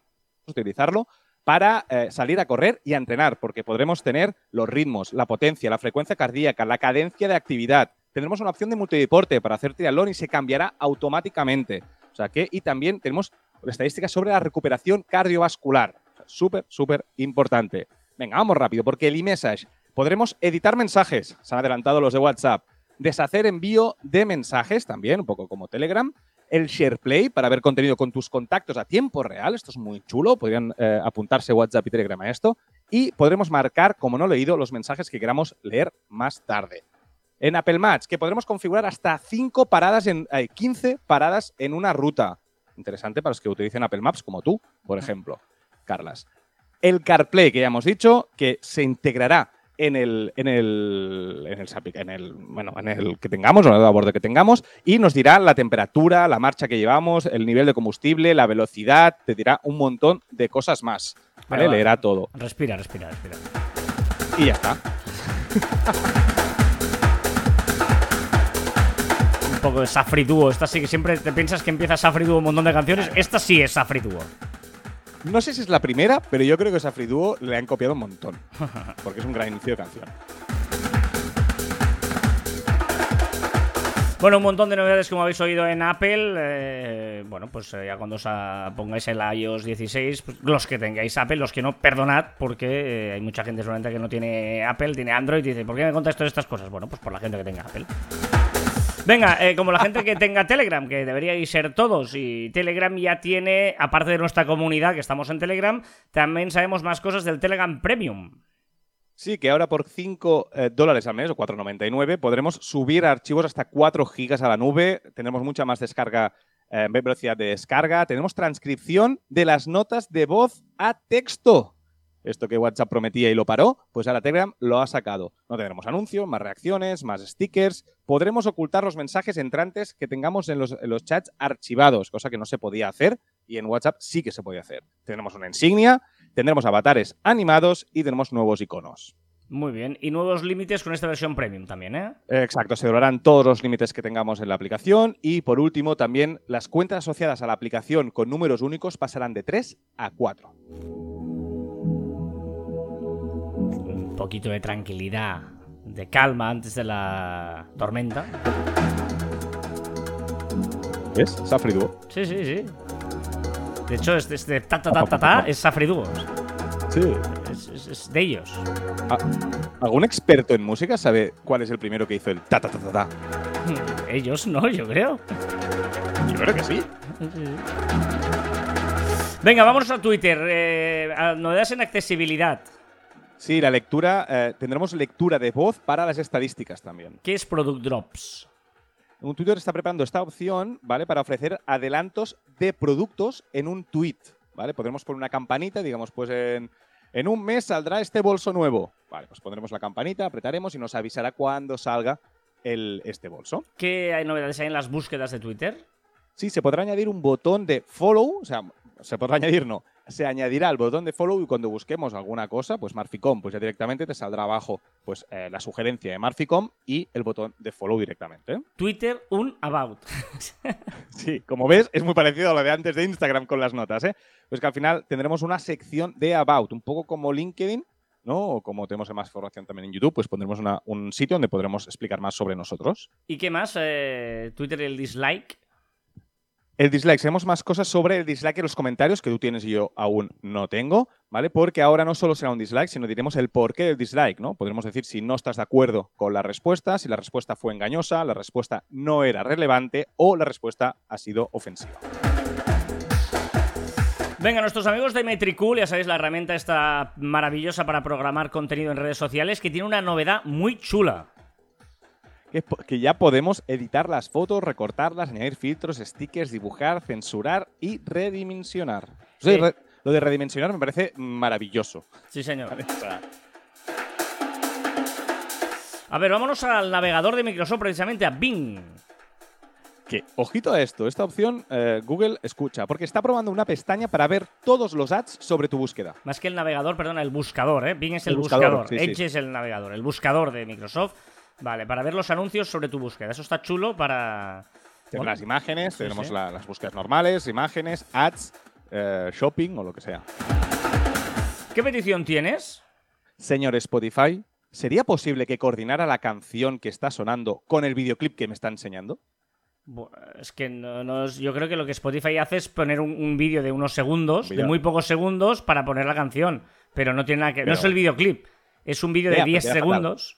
utilizarlo para eh, salir a correr y a entrenar, porque podremos tener los ritmos, la potencia, la frecuencia cardíaca, la cadencia de actividad. Tendremos una opción de multideporte para hacer triatlón y se cambiará automáticamente. O sea que, y también tenemos estadísticas sobre la recuperación cardiovascular. Súper, súper importante. Venga, vamos rápido, porque el iMessage podremos editar mensajes. Se han adelantado los de WhatsApp. Deshacer envío de mensajes también, un poco como Telegram. El SharePlay para ver contenido con tus contactos a tiempo real. Esto es muy chulo. Podrían eh, apuntarse WhatsApp y Telegram a esto. Y podremos marcar, como no leído, los mensajes que queramos leer más tarde. En Apple Match, que podremos configurar hasta 5 paradas en eh, 15 paradas en una ruta. Interesante para los que utilicen Apple Maps, como tú, por ejemplo, Carlas. El CarPlay, que ya hemos dicho, que se integrará en el, en el, en el, sapi- en el, bueno, en el que tengamos, o en el a bordo que tengamos, y nos dirá la temperatura, la marcha que llevamos, el nivel de combustible, la velocidad, te dirá un montón de cosas más. vale. Leerá todo.
Respira, respira, respira.
Y ya está.
Un poco de Safri Duo. Esta sí que siempre te piensas que empieza Safri Duo un montón de canciones. Esta sí es Safri Duo.
No sé si es la primera, pero yo creo que Safri Duo le han copiado un montón. Porque es un gran inicio de canción.
Bueno, un montón de novedades como habéis oído en Apple. eh, bueno, pues eh, ya cuando os pongáis el iOS 16, pues, los que tengáis Apple, los que no, perdonad, porque eh, hay mucha gente solamente que no tiene Apple, tiene Android y dice, ¿por qué me contáis todas estas cosas? Bueno, pues por la gente que tenga Apple. Venga, eh, como la gente que tenga Telegram, que deberíais ser todos, y Telegram ya tiene, aparte de nuestra comunidad que estamos en Telegram, también sabemos más cosas del Telegram Premium.
Sí, que ahora por 5 eh, dólares al mes o 4,99 podremos subir archivos hasta 4 gigas a la nube. Tendremos mucha más descarga, eh, velocidad de descarga. Tenemos transcripción de las notas de voz a texto. Esto que WhatsApp prometía y lo paró, pues ahora Telegram lo ha sacado. No tendremos anuncios, más reacciones, más stickers. Podremos ocultar los mensajes entrantes que tengamos en los, en los chats archivados, cosa que no se podía hacer y en WhatsApp sí que se podía hacer. Tenemos una insignia, tendremos avatares animados y tenemos nuevos iconos.
Muy bien. Y nuevos límites con esta versión premium también, ¿eh?
Exacto, se doblarán todos los límites que tengamos en la aplicación y por último también las cuentas asociadas a la aplicación con números únicos pasarán de 3 a 4.
Un poquito de tranquilidad, de calma antes de la tormenta.
¿Ves? Safri Duo.
Sí, sí, sí. De hecho, este, este ta ta ta ta ta es Safri Duo.
Sí.
Es, es- es de ellos.
Ah, ¿Algún experto en música sabe cuál es el primero que hizo el ta ta ta ta ta?
Ellos no, yo creo.
Yo creo que sí.
Venga, vámonos a Twitter. Eh, a novedades en accesibilidad.
Sí, la lectura, eh, tendremos lectura de voz para las estadísticas también.
¿Qué es Product Drops?
Un Twitter está preparando esta opción, ¿vale? Para ofrecer adelantos de productos en un tweet, ¿vale? Podremos poner una campanita, digamos, pues en, en un mes saldrá este bolso nuevo. Vale, pues pondremos la campanita, apretaremos y nos avisará cuando salga el, este bolso.
¿Qué hay novedades hay en las búsquedas de Twitter?
Sí, se podrá añadir un botón de follow, o sea, se podrá añadir, no, se añadirá el botón de follow y cuando busquemos alguna cosa, pues Marficom, pues ya directamente te saldrá abajo pues eh, la sugerencia de Marficom y el botón de follow directamente.
Twitter, un about.
Sí, como ves, es muy parecido a lo de antes de Instagram con las notas, ¿eh? Pues que al final tendremos una sección de About, un poco como LinkedIn, ¿no? O como tenemos más información también en YouTube, pues pondremos una- un sitio donde podremos explicar más sobre nosotros.
¿Y qué más? Eh, Twitter el dislike.
El dislike, tenemos más cosas sobre el dislike en los comentarios que tú tienes y yo aún no tengo, ¿vale? Porque ahora no solo será un dislike, sino diremos el porqué del dislike, ¿no? Podremos decir si no estás de acuerdo con la respuesta, si la respuesta fue engañosa, la respuesta no era relevante o la respuesta ha sido ofensiva.
Venga, nuestros amigos de Metricool, ya sabéis, la herramienta esta maravillosa para programar contenido en redes sociales, que tiene una novedad muy chula.
Que, ya podemos editar las fotos, recortarlas, añadir filtros, stickers, dibujar, censurar y redimensionar. O sea,
Sí.
re- lo de redimensionar me parece maravilloso.
Sí, señor.
¿vale? O sea,
A ver, vámonos al navegador de Microsoft, precisamente a Bing.
que, ojito a esto, esta opción eh, Google escucha, porque está probando una pestaña para ver todos los ads sobre tu búsqueda.
Más que el navegador, perdona, el buscador, ¿eh? Bing es el,
El buscador,
buscador.
sí, sí.
Edge es el navegador, el buscador de Microsoft. Vale, para ver los anuncios sobre tu búsqueda. Eso está chulo para.
Tenemos las imágenes,
sí,
tenemos
sí.
la- las búsquedas normales, imágenes, ads, eh, shopping o lo que sea.
¿Qué petición tienes?
Señor Spotify, ¿sería posible que coordinara la canción que está sonando con el videoclip que me está enseñando?
Es que no, no es- yo creo que lo que Spotify hace es poner un, un vídeo de unos segundos, de muy pocos segundos, para poner la canción. Pero no tiene nada que. no es el videoclip. Es un vídeo de
Ya,
10
pero queda
segundos.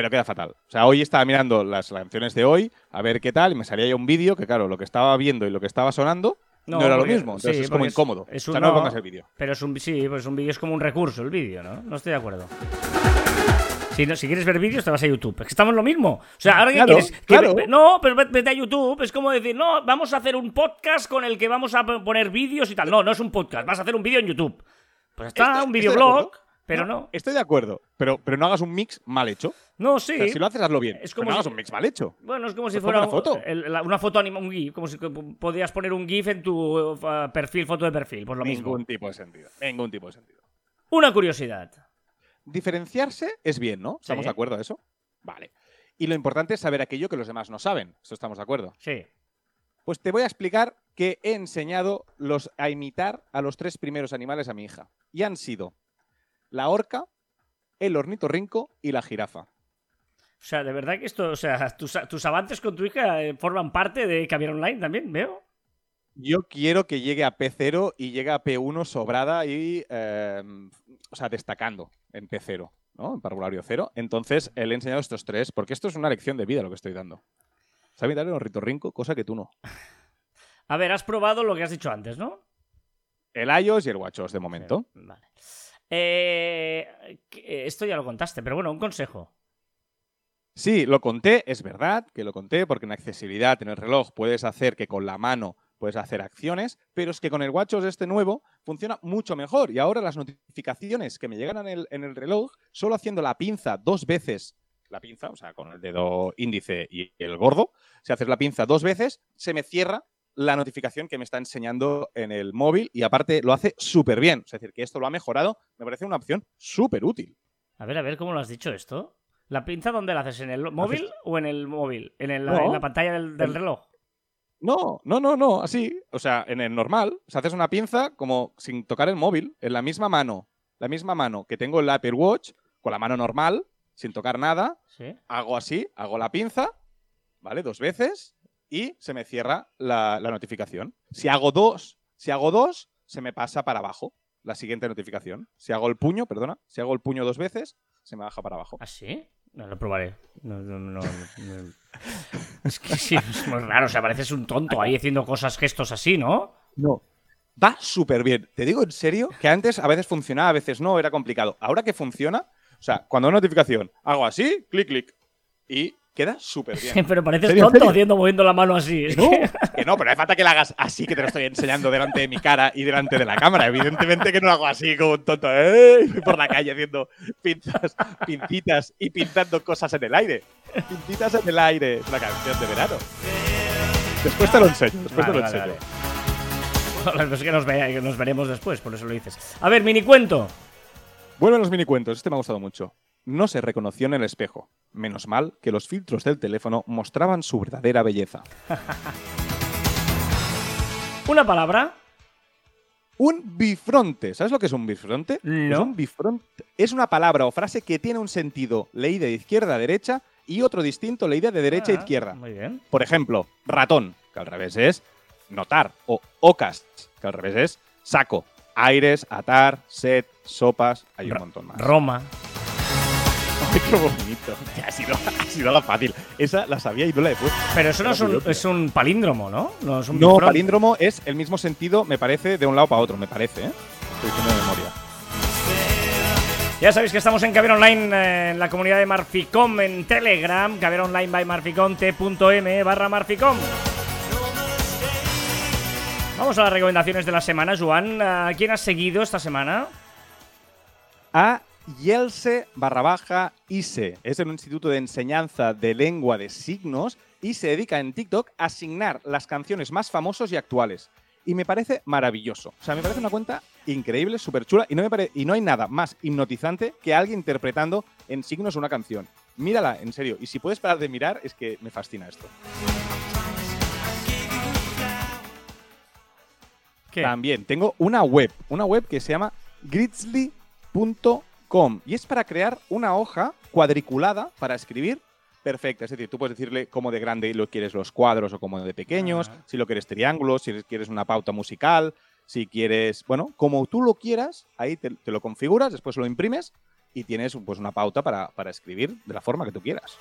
Pero queda fatal. O sea, hoy estaba mirando las canciones de hoy, a ver qué tal, y me salía ya un vídeo que, claro, lo que estaba viendo y lo que estaba sonando no, era lo mismo. Entonces
sí,
es como incómodo.
es
o
un-
sea, no, me pongas el vídeo.
Pero es un, sí, pues un vídeo es como un recurso, el vídeo, ¿no? No estoy de acuerdo. Si, no- si quieres ver vídeos, te vas a YouTube. Es que estamos lo mismo. O sea, ahora que
Claro,
quieres. que
claro.
ve- no, pero ve- vete a YouTube. Es como decir, no, vamos a hacer un podcast con el que vamos a poner vídeos y tal. No, no es un podcast, vas a hacer un vídeo en YouTube. Pues está,
Estoy-
un videoblog, pero no.
Estoy de acuerdo, pero, pero no hagas un mix mal hecho.
No,
O
sí.
sea, si lo haces, hazlo bien.
Es como si-
un mix mal hecho.
Bueno, es como si fuera
una foto.
el- la- una foto anima, un GIF, como si podías poner un GIF en tu uh, perfil, foto de perfil, pues lo mismo.
Ningún tipo de sentido. Ningún tipo de sentido.
Una curiosidad.
Diferenciarse es bien, ¿no? ¿Estamos
Sí.
de acuerdo a eso? Vale. Y lo importante es saber aquello que los demás no saben. ¿Eso estamos de acuerdo?
Sí.
Pues te voy a explicar que he enseñado los, a imitar a los tres primeros animales a mi hija. Y han sido la orca, el ornitorrinco y la jirafa.
O sea, de verdad que esto, o sea, tus, tus avances con tu hija eh, forman parte de Caviar Online también, veo.
Yo quiero que llegue a P0 y llegue a P1 sobrada y, eh, o sea, destacando en P0, ¿no? En parvulario 0. Entonces, le he enseñado estos tres, porque esto es una lección de vida lo que estoy dando. Sabe imitar el ornitorrinco, cosa que tú no.
A ver, has probado lo que has dicho antes, ¿no?
El iOS y el WatchOS de momento.
Vale. Eh, que- esto ya lo contaste, pero bueno, un consejo.
Sí, lo conté, es verdad que lo conté, porque en accesibilidad en el reloj puedes hacer que con la mano puedes hacer acciones, pero es que con el WatchOS este nuevo funciona mucho mejor. Y ahora las notificaciones que me llegan en el, en el reloj, solo haciendo la pinza dos veces, la pinza, o sea, con el dedo índice y el gordo, si haces la pinza dos veces, se me cierra la notificación que me está enseñando en el móvil y aparte lo hace súper bien. Es decir, que esto lo ha mejorado, me parece una opción súper útil.
A ver, a ver, ¿cómo lo has dicho esto? ¿La pinza dónde la haces? ¿En el móvil o en el móvil? ¿En, el-
No.
en la pantalla del, reloj?
No, no, no, no, así. O sea, en el normal, o sea, haces una pinza como sin tocar el móvil, en la misma mano, la misma mano que tengo el Apple Watch, con la mano normal, sin tocar nada,
Sí.
hago así, hago la pinza, ¿vale? Dos veces y se me cierra la, la notificación. Si hago dos, si hago dos, se me pasa para abajo la siguiente notificación. Si hago el puño, perdona, si hago el puño dos veces, se me baja para abajo.
¿Ah, sí? No, lo probaré. No, no, no, no. Es que es muy raro. O sea, pareces un tonto ahí haciendo cosas, gestos así, ¿no?
No. Va súper bien. Te digo en serio que antes a veces funcionaba, a veces no, era complicado. Ahora que funciona, o sea, cuando hay notificación, hago así, clic, clic, y queda súper bien.
Pero pareces
¿Serio,
tonto haciendo, moviendo la mano así. Es
No,
que-
que no, pero no hace falta que la hagas así que te lo estoy enseñando delante de mi cara y delante de la cámara. Evidentemente que no lo hago así como un tonto ¡eh! Voy por la calle haciendo pinzas, pincitas y pintando cosas en el aire. Pintitas en el aire. Es una canción de verano. Después te lo enseño. Después
Vale,
te lo
vale,
enseño.
vale. Es que nos, ve- que nos veremos después, por eso lo dices. A ver, mini cuento.
Vuelven los minicuentos, este me ha gustado mucho. No se reconoció en el espejo. Menos mal que los filtros del teléfono mostraban su verdadera belleza.
Una palabra.
Un bifronte. ¿Sabes lo que es un bifronte?
No.
Pues un bifronte es una palabra o frase que tiene un sentido leída de izquierda a derecha y otro distinto leída de derecha a
Ah,
izquierda.
Muy bien.
Por ejemplo, ratón, que al revés es notar, o ocas, que al revés es saco, aires, atar, set, sopas, hay un montón más.
Roma.
Ay, qué bonito. Ha sido, ha sido la fácil. Esa la sabía y no la he puesto.
Pero eso no es un, es un palíndromo, ¿no? No, es un
No, palíndromo es el mismo sentido, me parece, de un lado para otro, me parece, ¿eh? Estoy diciendo de memoria.
Ya sabéis que estamos en Caber Online, eh, en la comunidad de Marficom en Telegram, Caber Online by Marficom, t.m barra Marficom. Vamos a las recomendaciones de la semana, Joan. ¿A quién has seguido esta semana?
A Yelse barra baja ISE. Es el Instituto de Enseñanza de Lengua de Signos y se dedica en TikTok a asignar las canciones más famosos y actuales. Y me parece maravilloso. O sea, me parece una cuenta increíble, súper chula. Y no, me pare- y no hay nada más hipnotizante que alguien interpretando en signos una canción. Mírala, en serio. Y si puedes parar de mirar, es que me fascina esto.
¿Qué?
También tengo una web, una web que se llama grizzly.com y es para crear una hoja cuadriculada para escribir perfecta. Es decir, tú puedes decirle cómo de grande lo quieres los cuadros o cómo de pequeños, si lo quieres triángulos, si quieres una pauta musical, si quieres, bueno, como tú lo quieras, ahí te, te lo configuras, después lo imprimes y tienes pues una pauta para, para escribir de la forma que tú quieras.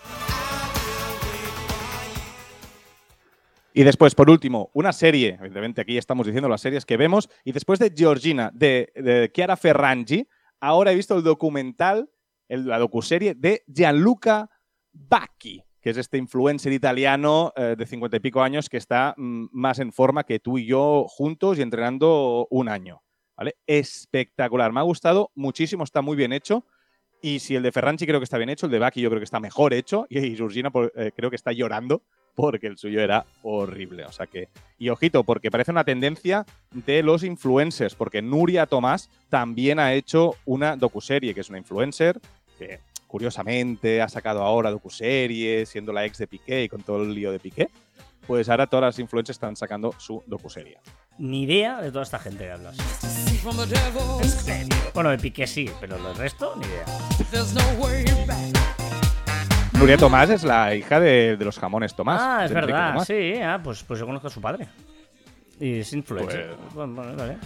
Y después, por último, una serie. Evidentemente, aquí estamos diciendo las series que vemos. Y después de Georgina, de, de Chiara Ferragni, ahora he visto el documental, la docuserie de Gianluca Bacchi, que es este influencer italiano eh, de cincuenta y pico años que está mm, más en forma que tú y yo juntos y entrenando un año. ¿vale? Espectacular. Me ha gustado muchísimo, está muy bien hecho. Y si el de Ferranchi creo que está bien hecho, el de Bacchi yo creo que está mejor hecho. Y Georgina por- eh, creo que está llorando porque el suyo era horrible. O sea que. Y ojito, porque parece una tendencia de los influencers, porque Nuria Tomás también ha hecho una docuserie, que es una influencer, que curiosamente ha sacado ahora docuserie, siendo la ex de Piqué y con todo el lío de Piqué. Pues ahora todas las influencers están sacando su docuserie.
Ni idea de toda esta gente que hablas. Bueno, de Piqué sí, pero el resto, ni idea.
Nuria Tomás es la hija de, de los jamones Tomás.
ah, es
Enrique
verdad,
Tomás.
sí. Ah, pues, pues yo conozco a su padre. Y es influencer.
Pues-
Bueno, bueno, vale.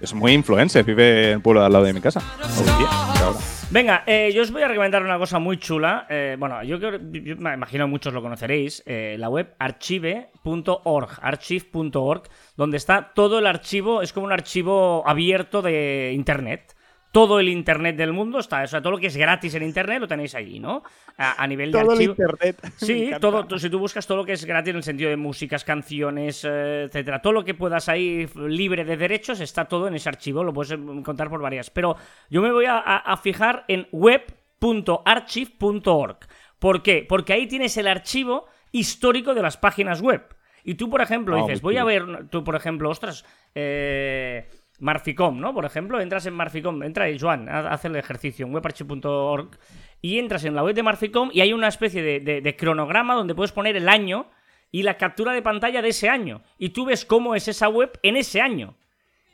Es muy influencer, vive en el pueblo al lado de mi casa. Hoy día, ahora.
Venga, eh, yo os voy a recomendar una cosa muy chula. Eh, bueno, yo, creo- yo me imagino muchos lo conoceréis. eh, la web archive.org, archive.org, donde está todo el archivo, es como un archivo abierto de Internet. Todo el Internet del mundo está, o sea, todo lo que es gratis en Internet lo tenéis allí, ¿no? A, a nivel de
Todo el
archivo.
internet.
Sí, todo, tú- si tú buscas todo lo que es gratis en el sentido de músicas, canciones, eh, etcétera, todo lo que puedas ahí libre de derechos está todo en ese archivo, lo puedes encontrar por varias. Pero yo me voy a, a- a fijar en web.archive.org. ¿Por qué? Porque ahí tienes el archivo histórico de las páginas web. Y tú, por ejemplo,
Ah,
dices, voy a ver, tú, por ejemplo, ostras, eh, Marficom, ¿no? Por ejemplo, entras en Marficom, entra ahí, Joan, haz el ejercicio en webarchive.org y entras en la web de Marficom y hay una especie de cronograma donde puedes poner el año y la captura de pantalla de ese año. Y tú ves cómo es esa web en ese año.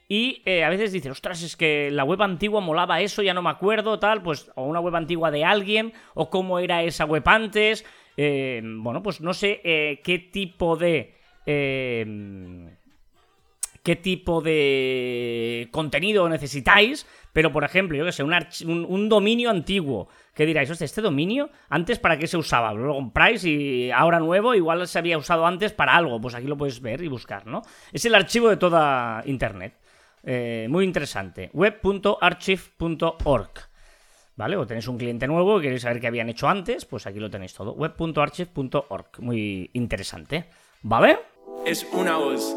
Y eh, a veces dices, ostras, es que la web antigua molaba eso, ya no me acuerdo, tal, pues, o una web antigua de alguien, o cómo era esa web antes. Eh, bueno, pues no sé eh, qué tipo de. Qué tipo de contenido necesitáis, pero por ejemplo, yo que sé, un, dominio antiguo, que diráis, hostia, este dominio, antes para qué se usaba, lo compráis y ahora nuevo, igual se había usado antes para algo, pues aquí lo puedes ver y buscar, ¿no? Es el archivo de toda Internet. Eh, muy interesante. web.archive.org. ¿Vale? O tenéis un cliente nuevo y queréis saber qué habían hecho antes, pues aquí lo tenéis todo. web.archive.org. Muy interesante. ¿Vale?
Es una voz.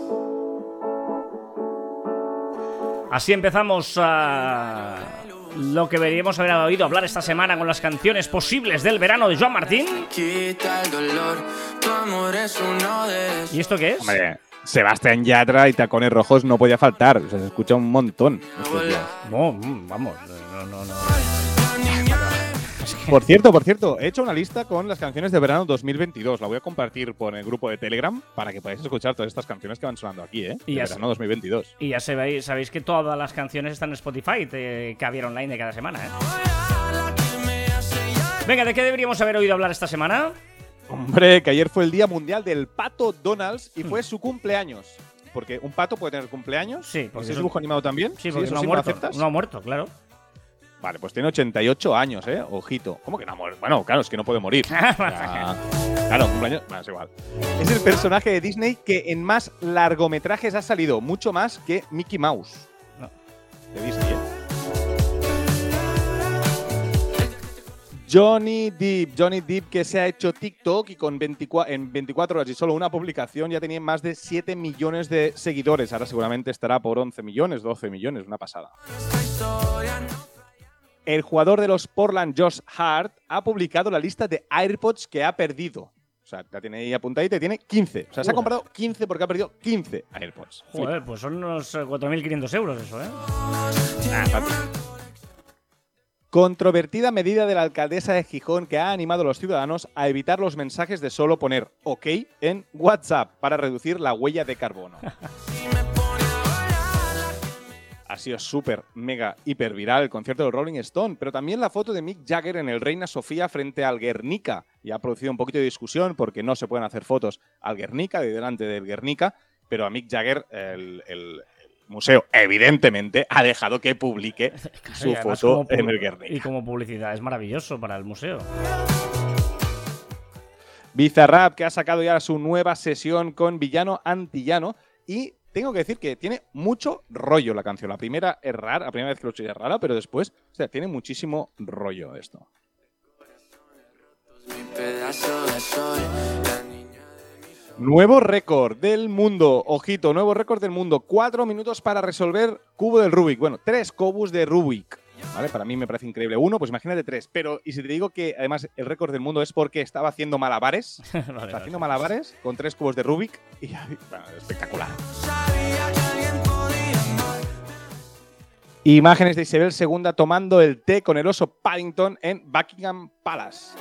Así empezamos a lo que deberíamos haber oído hablar esta semana con las canciones posibles del verano de Joan Martín. ¿Y esto qué es?
Hombre, Sebastián Yatra y Tacones Rojos no podía faltar. O sea, se escucha un montón. estos días.
No, mm, vamos, no, no, no.
Por cierto, por cierto, he hecho una lista con las canciones de verano 2022. La voy a compartir por el grupo de Telegram para que podáis escuchar todas estas canciones que van sonando aquí, ¿eh?
Y
de
ya
verano 2022.
Y ya sabéis, sabéis que todas las canciones están en Spotify, de Caviar Online de cada semana, ¿eh? Venga, ¿de qué deberíamos haber oído hablar esta semana?
Hombre, que ayer fue el Día Mundial del Pato Donalds y fue su cumpleaños. Porque un pato puede tener cumpleaños.
Sí,
¿Y
porque
es
eso-
dibujo animado también?
Sí, porque
eso
no ha
sí
muerto. No ha muerto, claro.
Vale, pues tiene 88 años, ¿eh? Ojito. ¿Cómo que no ha muerto? Bueno, claro, es que no puede morir. Claro, cumpleaños. Bueno, es igual. Es el personaje de Disney que en más largometrajes ha salido, mucho más que Mickey Mouse.
No.
De Disney, ¿eh? Johnny Depp, Johnny Depp que se ha hecho TikTok y con 24, en 24 horas y solo una publicación ya tenía más de 7 millones de seguidores. Ahora seguramente estará por 11 millones, 12 millones, una pasada. El jugador de los Portland, Josh Hart, ha publicado la lista de AirPods que ha perdido. O sea, la tiene ahí apuntadita y tiene 15. O sea, se ha comprado 15 porque ha perdido 15 AirPods.
Joder, pues son unos eh, 4.500 euros eso, ¿eh?
Ah. Controvertida medida de la alcaldesa de Gijón que ha animado a los ciudadanos a evitar los mensajes de solo poner OK en WhatsApp para reducir la huella de carbono. Ha sido súper, mega, hiper viral el concierto de Rolling Stone, pero también la foto de Mick Jagger en el Reina Sofía frente al Guernica. Y ha producido un poquito de discusión porque no se pueden hacer fotos al Guernica, de delante del Guernica, pero a Mick Jagger, el, museo, evidentemente, ha dejado que publique su
Y
foto en el
Y
Guernica.
como publicidad es maravilloso para el museo.
Bizarrap, que ha sacado ya su nueva sesión con Villano Antillano y tengo que decir que tiene mucho rollo la canción. La primera es rara, la primera vez que lo escuché es rara, pero después, o sea, tiene muchísimo rollo esto. Nuevo récord del mundo. Ojito, nuevo récord del mundo. Cuatro minutos para resolver cubo del Rubik. Bueno, tres cubos de Rubik. ¿Vale? Para mí me parece increíble. Uno, pues imagínate tres. Pero, y si te digo que además el récord del mundo es porque estaba haciendo malabares.
Vale,
Está
vale.
haciendo malabares con tres cubos de Rubik. Y bueno, espectacular. Imágenes de Isabel II tomando el té con el oso Paddington en Buckingham Palace.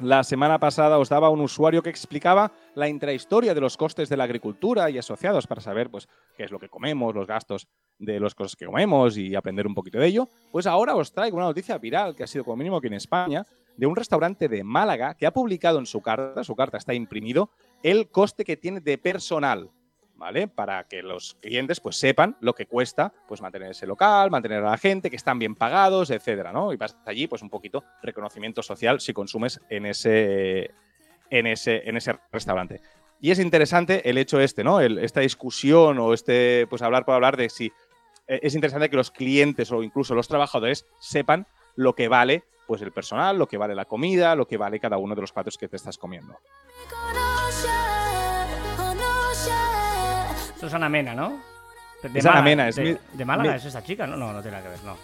La semana pasada os daba un usuario que explicaba la intrahistoria de los costes de la agricultura y asociados para saber pues, qué es lo que comemos, los gastos de las cosas que comemos y aprender un poquito de ello. Pues ahora os traigo una noticia viral que ha sido como mínimo aquí en España de un restaurante de Málaga que ha publicado en su carta, su carta está imprimido, el coste que tiene de personal. ¿Vale? Para que los clientes pues sepan lo que cuesta pues mantener ese local, mantener a la gente, que están bien pagados, etcétera, ¿no? Y vas allí pues un poquito reconocimiento social si consumes en ese en ese en ese restaurante. Y es interesante el hecho este, ¿no? El- esta discusión o este pues hablar por hablar de si eh, es interesante que los clientes o incluso los trabajadores sepan lo que vale pues el personal, lo que vale la comida, lo que vale cada uno de los platos que te estás comiendo.
Esto es Ana Mena, ¿no? De,
Mena, es
de,
mi-
de Málaga
mi-
es esta chica, ¿no? No, no tiene nada que ver, no.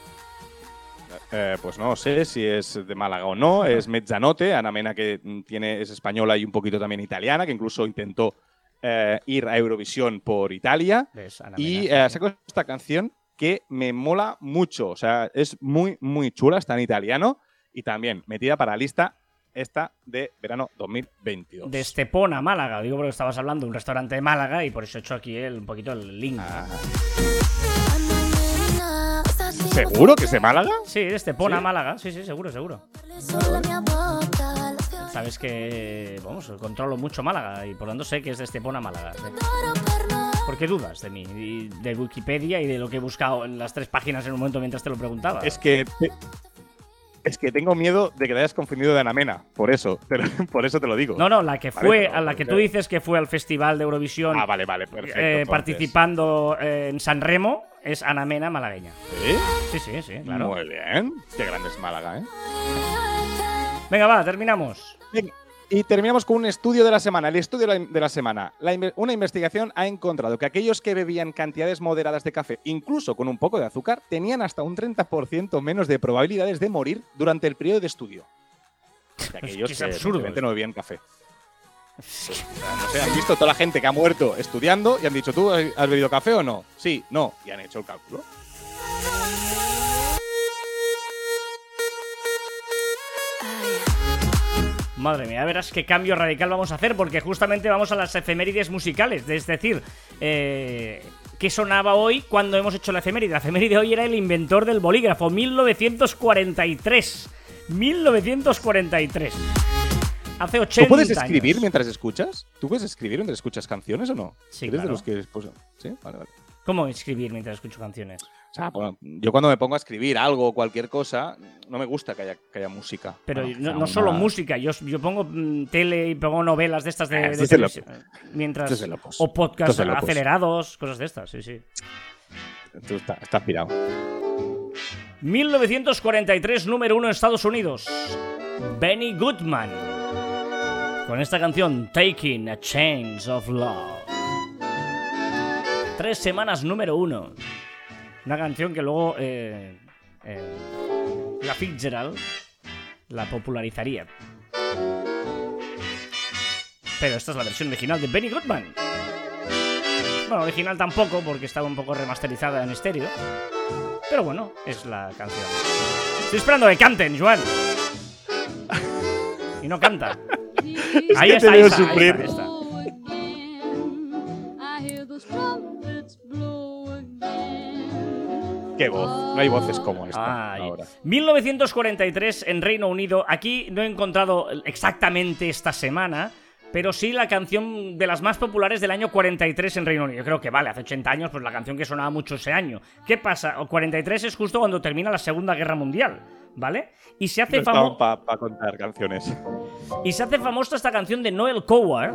Eh, pues no sé si es de Málaga o no. Es Mezzanote, Ana Mena que tiene, es española y un poquito también italiana, que incluso intentó eh, ir a Eurovisión por Italia. Y eh, sacó esta canción que me mola mucho. O sea, es muy, muy chula, está en italiano. Y también metida para la lista esta de verano 2022.
De Estepona, Málaga. Digo porque estabas hablando de un restaurante de Málaga y por eso he hecho aquí el, un poquito el link.
Ah, ¿Seguro que es de Málaga?
Sí, de Estepona,
¿Sí?
Málaga. Sí, sí, seguro, seguro. Sabes que, vamos, controlo mucho Málaga y por lo tanto sé que es de Estepona, Málaga. ¿Por qué dudas de mí? Y de Wikipedia y de lo que he buscado en las tres páginas en un momento mientras te lo preguntaba.
Es que te- es que tengo miedo de que te hayas confundido de Ana Mena. Por eso, lo- por eso te lo digo.
No, no, la que fue, a la que tú dices que fue al Festival de Eurovisión
Ah, vale, vale, perfecto.
eh, participando eh, en San Remo, es Ana Mena malagueña.
¿Sí?
Sí, sí, sí, claro.
Muy bien. Qué grande es Málaga, ¿eh?
Venga, va, terminamos.
Venga, Y terminamos con un estudio de la semana. El estudio de la- de semana. La una investigación ha encontrado que aquellos que bebían cantidades moderadas de café, incluso con un poco de azúcar, tenían hasta un 30% menos de probabilidades de morir durante el periodo de estudio. Que aquellos
que es
que
absurdo
simplemente
esto.
no bebían café. Sea, no sé, han visto toda la gente que ha muerto estudiando y han dicho, ¿tú has bebido café o no? Sí, no. Y han hecho el cálculo.
Madre mía, verás qué cambio radical vamos a hacer, porque justamente vamos a las efemérides musicales. Es decir, eh, ¿qué sonaba hoy cuando hemos hecho la efeméride? La efeméride de hoy era el inventor del bolígrafo, 1943. 1943. Hace 80
¿Tú puedes escribir
años.
mientras escuchas? ¿Tú puedes escribir mientras escuchas canciones o no?
Sí,
¿Eres
claro.
de los que... pues, sí, vale, vale.
¿Cómo escribir mientras escucho canciones?
Sea, yo cuando me pongo a escribir algo o cualquier cosa, no me gusta que haya, que haya música.
Pero
Bueno,
no,
una-
solo música, yo, yo pongo mm, tele y pongo novelas de estas de, televisión, Mientras,
es
o podcasts
es
acelerados, cosas de estas, sí, sí.
Tú estás, estás pirado.
1943, número uno en Estados Unidos. Benny Goodman. Con esta canción, Taking a Change of Love. Tres semanas número uno. Una canción que luego eh, eh, la Fitzgerald la popularizaría. Pero esta es la versión original de Benny Goodman. Bueno, original tampoco, porque estaba un poco remasterizada en estéreo. Pero bueno, es la canción. Estoy esperando que canten, Joan. Y no canta. ahí está, ahí está.
Qué voz. No hay voces como esta ahora.
1943 en Reino Unido. Aquí no he encontrado exactamente esta semana, pero sí la canción de las más populares del año 43 en Reino Unido. Yo creo que vale, hace 80 años, pues la canción que sonaba mucho ese año. ¿Qué pasa? O 43 es justo cuando termina la Segunda Guerra Mundial, ¿vale? Y se hace,
No para contar canciones.
y se hace famosa esta canción de Noel Coward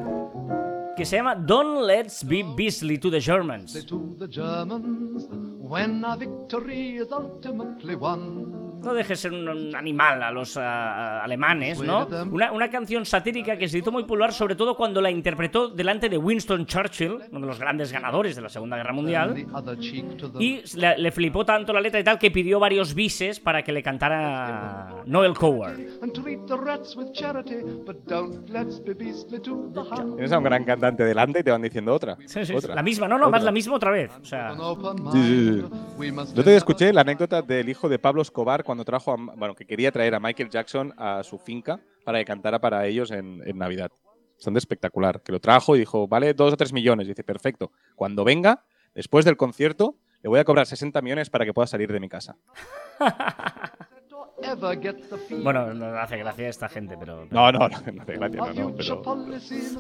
que se llama Don't Let's Be Beastly to the Germans.
to the Germans when our victory is ultimately won.
No dejes ser un, animal a los ah, alemanes, ¿no? Una, una canción satírica que se hizo muy popular, sobre todo cuando la interpretó delante de Winston Churchill, uno de los grandes ganadores de la Segunda Guerra Mundial. Y le, le flipó tanto la letra y tal que pidió varios bises para que le cantara Noel Coward.
a un gran cantante delante y te van diciendo otra.
Sí, sí,
otra.
la misma, no, no, más
otra.
la misma otra vez. O sea,
Sí, Yo te escuché la anécdota del hijo de Pablo Escobar cuando trajo a, bueno, que quería traer a Michael Jackson a su finca para que cantara para ellos en, en Navidad. Bastante espectacular. Que lo trajo y dijo, vale dos o tres millones. Y dice, perfecto. Cuando venga, después del concierto, le voy a cobrar 60 millones para que pueda salir de mi casa.
Bueno, no hace gracia esta gente, pero.
No, no, no, no hace gracia,
A
no, no, pero...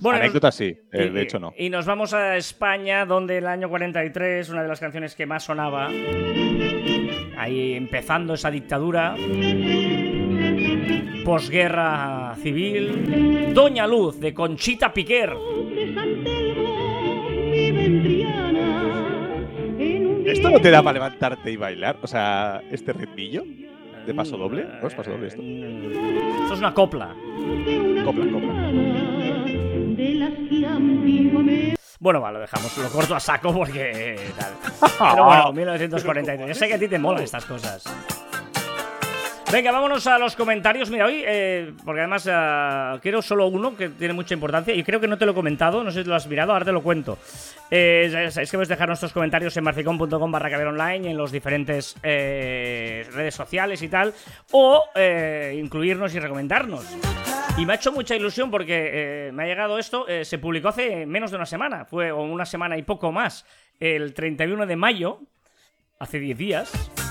Bueno,
Anécdota sí, eh,
Y-
de hecho no.
Y nos vamos a España, donde el año 43, una de las canciones que más sonaba, ahí empezando esa dictadura, posguerra civil, Doña Luz, de Conchita Piquer.
¿Esto no te da para levantarte y bailar? O sea, este ritmillo de paso doble. ¿No es paso doble esto?
Esto es una copla.
Copla, copla.
Bueno, va, lo dejamos, lo corto a saco porque tal. Pero bueno, 1943. Yo sé que a ti te molan estas cosas. Venga, vámonos a los comentarios. Mira, hoy, eh, porque además eh, quiero solo uno que tiene mucha importancia y creo que no te lo he comentado, no sé si lo has mirado, ahora te lo cuento. Eh, sabéis que podéis dejar nuestros comentarios en marficon.com barra online en los diferentes eh, redes sociales y tal, o eh, incluirnos y recomendarnos. Y me ha hecho mucha ilusión porque me ha llegado esto, se publicó hace menos de una semana, fue una semana y poco más, el 31 de mayo, hace 10 días.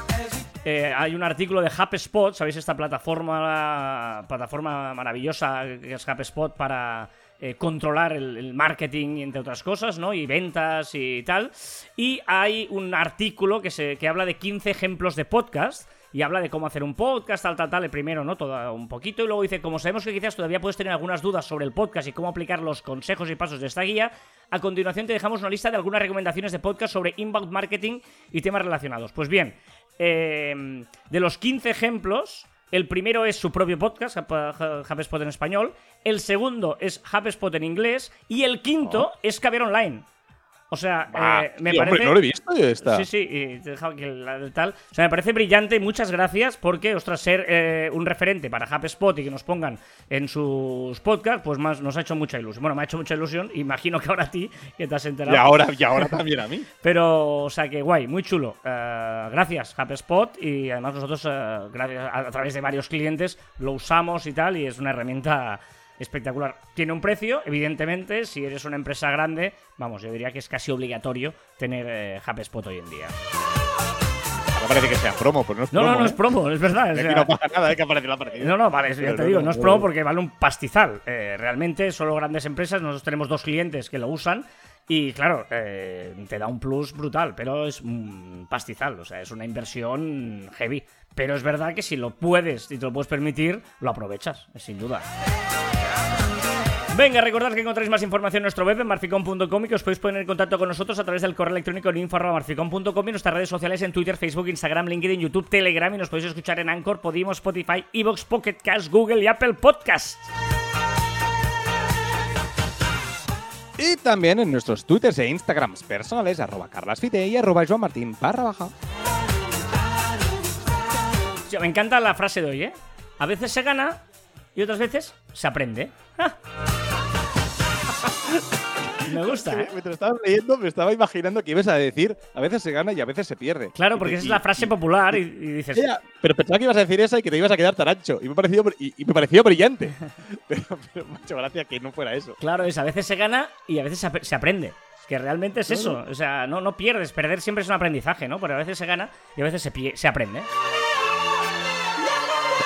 Eh, hay un artículo de HubSpot, ¿sabéis? Esta plataforma, plataforma maravillosa que es HubSpot para eh, controlar el, el marketing, entre otras cosas, ¿no? Y ventas y tal. Y hay un artículo que, se, que habla de 15 ejemplos de podcast. Y habla de cómo hacer un podcast, tal, tal, tal. El primero, ¿no? Todo un poquito. Y luego dice, como sabemos que quizás todavía puedes tener algunas dudas sobre el podcast y cómo aplicar los consejos y pasos de esta guía, a continuación te dejamos una lista de algunas recomendaciones de podcast sobre inbound marketing y temas relacionados. Pues bien, eh, de los 15 ejemplos, el primero es su propio podcast, Hub- HubSpot en español. El segundo es HubSpot en inglés. Y el quinto es Caber Online. O sea, eh, me
tío, hombre,
parece.
no lo he visto yo esta.
Sí, sí, y el, el tal. O sea, me parece brillante y muchas gracias porque, ostras, ser eh, un referente para HubSpot y que nos pongan en sus podcasts, pues más nos ha hecho mucha ilusión. Bueno, me ha hecho mucha ilusión, imagino que ahora a ti, que te has enterado.
Y ahora, y ahora también a mí.
Pero, o sea, que guay, muy chulo. Eh, gracias, HubSpot. Y además nosotros, eh, gracias, a, a través de varios clientes, lo usamos y tal. Y es una herramienta espectacular. Tiene un precio, evidentemente. Si eres una empresa grande, vamos, yo diría que es casi obligatorio tener eh, HubSpot hoy en día.
Ahora parece que sea promo, pero no es
No,
promo.
no, no
¿eh?
es promo, es verdad. o
Aquí
sea,
no pasa nada, ¿eh? que aparece la partida.
no, no, vale, ya
Pero
te
no,
digo,
no,
no es
no,
promo
no.
porque vale un pastizal. Eh, realmente solo grandes empresas, nosotros tenemos dos clientes que lo usan y claro, eh, te da un plus brutal, pero es un pastizal, o sea, es una inversión heavy. Pero es verdad que si lo puedes y te lo puedes permitir, lo aprovechas, sin duda. Venga, recordad que encontráis más información en nuestro web en marficon.com y que os podéis poner en contacto con nosotros a través del correo electrónico en info.marficon.com y nuestras redes sociales en Twitter, Facebook, Instagram, LinkedIn, YouTube, Telegram y nos podéis escuchar en Anchor, Podimo, Spotify, Evox, Pocket Cast, Google y Apple Podcasts.
Y también en nuestros twitters e instagrams personales, arroba carlasfite y arroba joanmartin barra baja.
Hostia, Me encanta la frase de hoy, ¿eh? A veces se gana y otras veces se aprende. Me gusta, ¿eh?
Mientras estabas leyendo, me estaba imaginando que ibas a decir a veces se gana y a veces se pierde.
Claro,
Y
porque
te-
esa es
y-
la frase
y-
popular y, y dices...
Ya, pero pensaba que ibas a decir esa y que te ibas a quedar tan ancho. Y me, br- y, y me pareció brillante. pero, pero me ha hecho gracia que no fuera eso.
Claro, es a veces se gana y a veces se, se aprende. Que realmente es eso. O sea, no, no pierdes. Perder siempre es un aprendizaje, ¿no? Pero a veces se gana y a veces se, se aprende.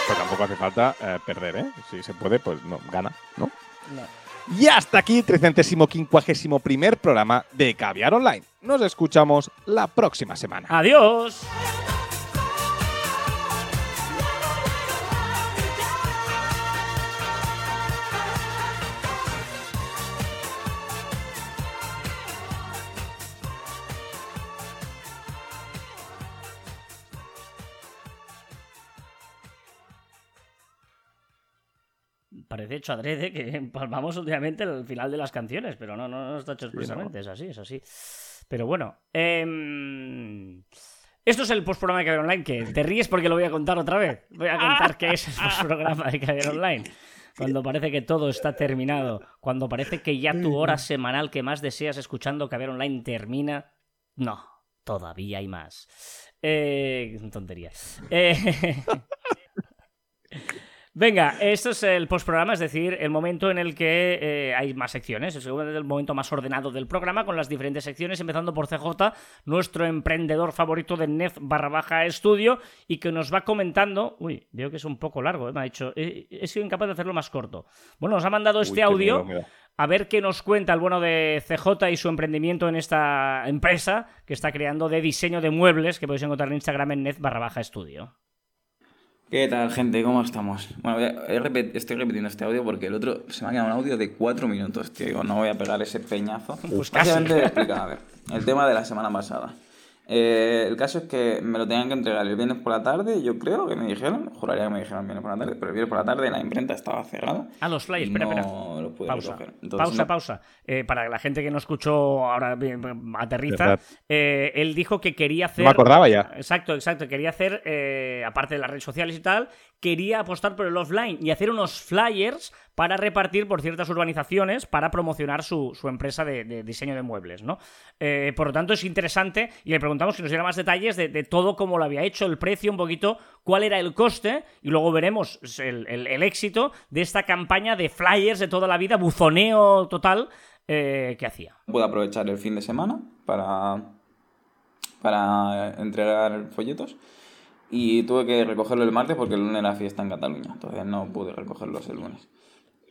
Pues tampoco hace falta eh, perder, ¿eh? Si se puede, pues no, gana, ¿no?
No.
Y hasta aquí el 351 primer programa de Caviar Online. Nos escuchamos la próxima semana.
¡Adiós! Parece hecho adrede que palmamos últimamente el final de las canciones, pero no, no, no está hecho expresamente, es así, es así. Pero bueno, em, esto es el postprograma de Caber Online, que te ríes porque lo voy a contar otra vez. Voy a contar qué es el postprograma de Caber Online. Cuando parece que todo está terminado, cuando parece que ya tu hora semanal que más deseas escuchando Caber Online termina, no, todavía hay más. Eh, tontería. Eh, Venga, esto es el postprograma, es decir, el momento en el que eh, hay más secciones. Es el momento más ordenado del programa con las diferentes secciones, empezando por CJ, nuestro emprendedor favorito de Nef barra baja estudio, y que nos va comentando. Uy, veo que es un poco largo, eh, me ha dicho. He, he sido incapaz de hacerlo más corto. Bueno, nos ha mandado
Uy,
este audio.
miedo.
A ver qué nos cuenta el bueno de CJ y su emprendimiento en esta empresa que está creando de diseño de muebles que podéis encontrar en Instagram en net barra baja estudio.
¿Qué tal, gente? ¿Cómo estamos? Bueno, repet- estoy repitiendo este audio porque el otro se me ha quedado un audio de cuatro minutos, tío. Digo, no voy a pegar ese peñazo.
Pues casi.
Básicamente, explica, a ver, el tema de la semana pasada. Eh, el caso es que me lo tenían que entregar el viernes por la tarde, yo creo que me dijeron, juraría que me dijeron el viernes por la tarde, pero el viernes por la tarde la imprenta estaba cerrada.
Ah, los flyers,
y
espera,
no
espera.
lo pude
Pausa.
Entonces,
pausa,
no-
pausa. Eh, para la gente que no escuchó ahora aterriza, eh, él dijo que quería hacer...
No me acordaba ya.
Exacto, exacto. Quería hacer, eh, aparte de las redes sociales y tal, quería apostar por el offline y hacer unos flyers para repartir por ciertas urbanizaciones para promocionar su, su empresa de, diseño de muebles, ¿no? Eh, por lo tanto, es interesante y le preguntamos si nos diera más detalles de, todo cómo lo había hecho, el precio, un poquito, cuál era el coste y luego veremos el, el- éxito de esta campaña de flyers de toda la vida, buzoneo total eh, que hacía.
pude aprovechar el fin de semana para, para entregar folletos y tuve que recogerlo el martes porque el lunes era fiesta en Cataluña, entonces no pude recogerlos el lunes.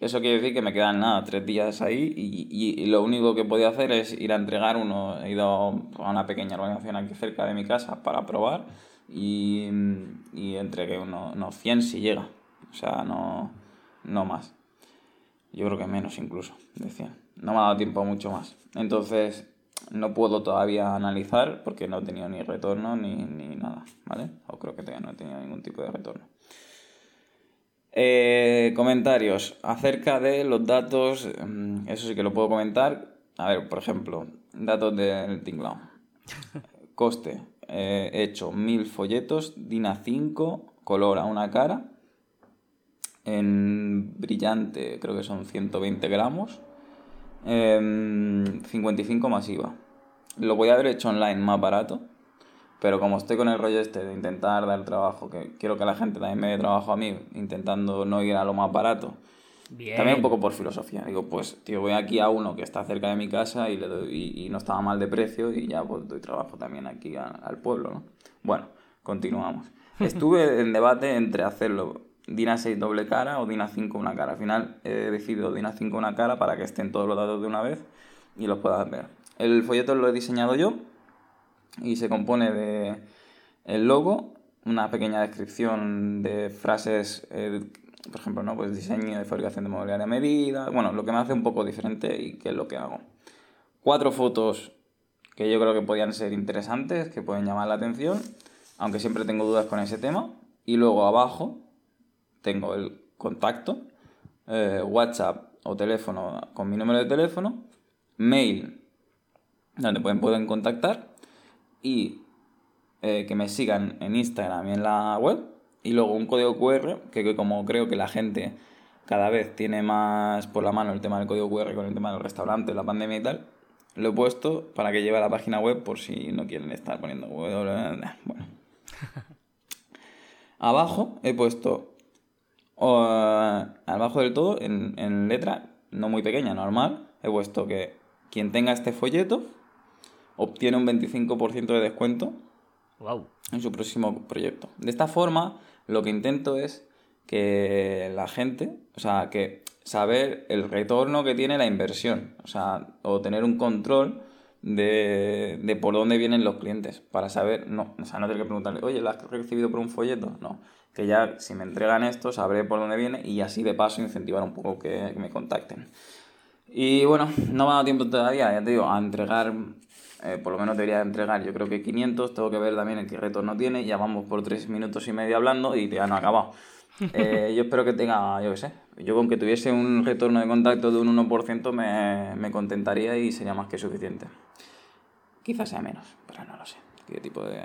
Eso quiere decir que me quedan nada, tres días ahí y, y- lo único que podía hacer es ir a entregar uno. He ido a una pequeña organización aquí cerca de mi casa para probar y, y entregué uno- unos 100 si llega, o sea, no, no más. Yo creo que menos incluso, de 100. No me ha dado tiempo mucho más. Entonces, no puedo todavía analizar porque no he tenido ni retorno ni, ni nada, ¿vale? O creo que todavía no he tenido ningún tipo de retorno. Eh, comentarios acerca de los datos, mm, eso sí que lo puedo comentar. A ver, por ejemplo, datos del tinglao. Coste, eh, he hecho 1000 folletos, DIN A5, color a una cara, en brillante creo que son 120 gramos, em, 55 masiva. Lo voy a haber hecho online más barato, pero como estoy con el rollo este de intentar dar trabajo, que quiero que la gente también me dé trabajo a mí, intentando no ir a lo más barato,
Bien.
también un poco por filosofía. Digo, pues, tío, voy aquí a uno que está cerca de mi casa y, le doy, y, y no estaba mal de precio y ya pues doy trabajo también aquí a- al pueblo, ¿no? Bueno, continuamos. Estuve en debate entre hacerlo DIN A6 doble cara o DIN A5 una cara. Al final he decidido DIN A5 una cara para que estén todos los datos de una vez y los puedas ver. El folleto lo he diseñado yo y se compone de el logo, una pequeña descripción de frases, por ejemplo, ¿no? pues diseño de fabricación de mobiliaria a medida, bueno, lo que me hace un poco diferente y qué es lo que hago. Cuatro fotos que yo creo que podían ser interesantes, que pueden llamar la atención, aunque siempre tengo dudas con ese tema. Y luego abajo tengo el contacto, eh, WhatsApp o teléfono con mi número de teléfono, mail donde pueden, pueden contactar y eh, que me sigan en Instagram y en la web y luego un código QR que, que como creo que la gente cada vez tiene más por la mano el tema del código QR con el tema de los restaurantes, la pandemia y tal, lo he puesto para que lleve a la página web por si no quieren estar poniendo. Bueno. Abajo he puesto o, eh, abajo del todo, en, en letra no muy pequeña, normal, he puesto que quien tenga este folleto obtiene un 25% de descuento
Wow.
en su próximo proyecto. De esta forma, lo que intento es que la gente, o sea, que saber el retorno que tiene la inversión, o sea, o tener un control de, de por dónde vienen los clientes, para saber, no, o sea, no tener que preguntarle, oye, ¿la has recibido por un folleto? No, que ya si me entregan esto, sabré por dónde viene y así de paso incentivar un poco que, que me contacten. Y bueno, no me ha dado tiempo todavía, ya te digo, a entregar, eh, por lo menos debería entregar, yo creo que 500, tengo que ver también el qué retorno tiene, ya vamos por 3 minutos y medio hablando y ya no ha acabado. Eh, yo espero que tenga, yo qué sé, yo con que tuviese un retorno de contacto de un 1% me, me contentaría y sería más que suficiente. Quizás sea menos, pero no lo sé. ¿Qué tipo de...?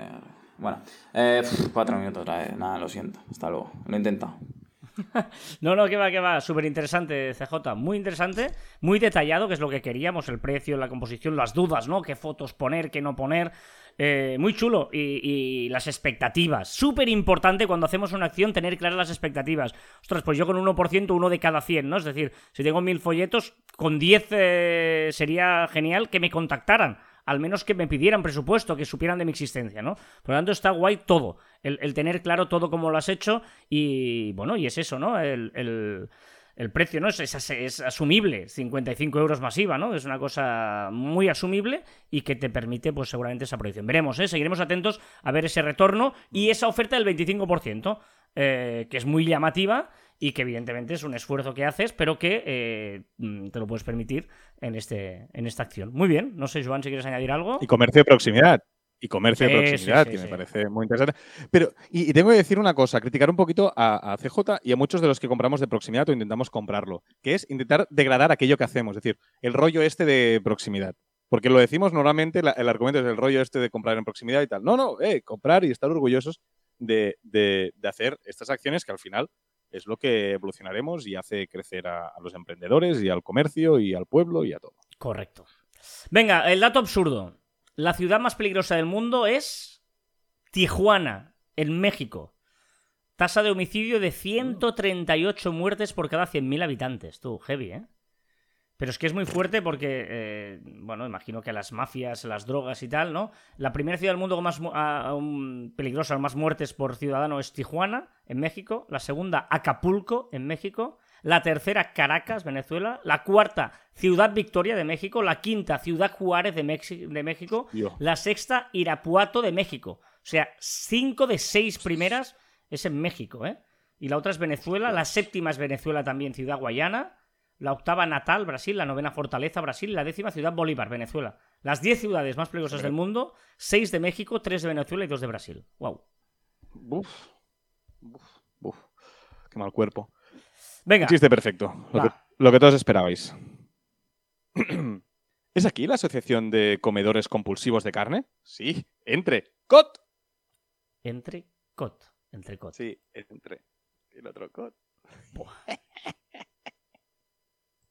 Bueno, eh, cuatro minutos otra vez, nada, lo siento, hasta luego, lo he intentado.
No, no, que va, que va. Súper interesante, CJ. Muy interesante, muy detallado, que es lo que queríamos, el precio, la composición, las dudas, ¿no? Qué fotos poner, qué no poner. Eh, muy chulo. Y, las expectativas. Súper importante cuando hacemos una acción tener claras las expectativas. Ostras, pues yo con 1%, uno de cada 100, ¿no? Es decir, si tengo mil folletos, con 10 eh, sería genial que me contactaran. Al menos que me pidieran presupuesto, que supieran de mi existencia, ¿no? Por lo tanto, está guay todo. El, el tener claro todo cómo lo has hecho. Y bueno, y es eso, ¿no? El. el- el precio, ¿no? Es, es, es asumible, 55 euros masiva, ¿no? Es una cosa muy asumible y que te permite, pues seguramente, esa proyección. Veremos, ¿eh? Seguiremos atentos a ver ese retorno y esa oferta del 25%, eh, que es muy llamativa y que evidentemente es un esfuerzo que haces, pero que eh, mm, te lo puedes permitir en, este, en esta acción. Muy bien, no sé, Joan, si quieres añadir algo.
Y comercio de proximidad. Y comercio de proximidad,
sí, sí,
que me parece muy interesante. Pero, y, y tengo que decir una cosa, criticar un poquito a, a CJ y a muchos de los que compramos de proximidad o intentamos comprarlo, que es intentar degradar aquello que hacemos, es decir, el rollo este de proximidad. Porque lo decimos normalmente, la- el argumento es el rollo este de comprar en proximidad y tal. No, no, eh, comprar y estar orgullosos de, de- de hacer estas acciones que al final es lo que evolucionaremos y hace crecer a, los emprendedores y al comercio y al pueblo y a todo.
Correcto. Venga, el dato absurdo. La ciudad más peligrosa del mundo es Tijuana, en México. Tasa de homicidio de 138 muertes por cada 100.000 habitantes. Tú, heavy, ¿eh? Pero es que es muy fuerte porque, eh, bueno, imagino que las mafias, las drogas y tal, ¿no? La primera ciudad del mundo con más a- a un- peligrosa, con más muertes por ciudadano es Tijuana, en México. La segunda, Acapulco, en México. La tercera, Caracas, Venezuela. La cuarta, Ciudad Victoria de México. La quinta, Ciudad Juárez de, Mexi- de México.
Dios.
La sexta, Irapuato de México. O sea, cinco de seis primeras es en México, ¿eh? Y la otra es Venezuela. La séptima es Venezuela también, Ciudad Guayana. La octava, Natal, Brasil. La novena, Fortaleza, Brasil. Y la décima, Ciudad Bolívar, Venezuela. Las diez ciudades más peligrosas del mundo, seis de México, tres de Venezuela y dos de Brasil. Wow.
Buf, buf, buf. Qué mal cuerpo.
Venga,
Un chiste perfecto. Lo que, lo que todos esperabais. ¿Es aquí la Asociación de Comedores Compulsivos de Carne? Sí. Entre. ¡Cot!
entre cot. Entre cot.
Sí, entre. El otro cot.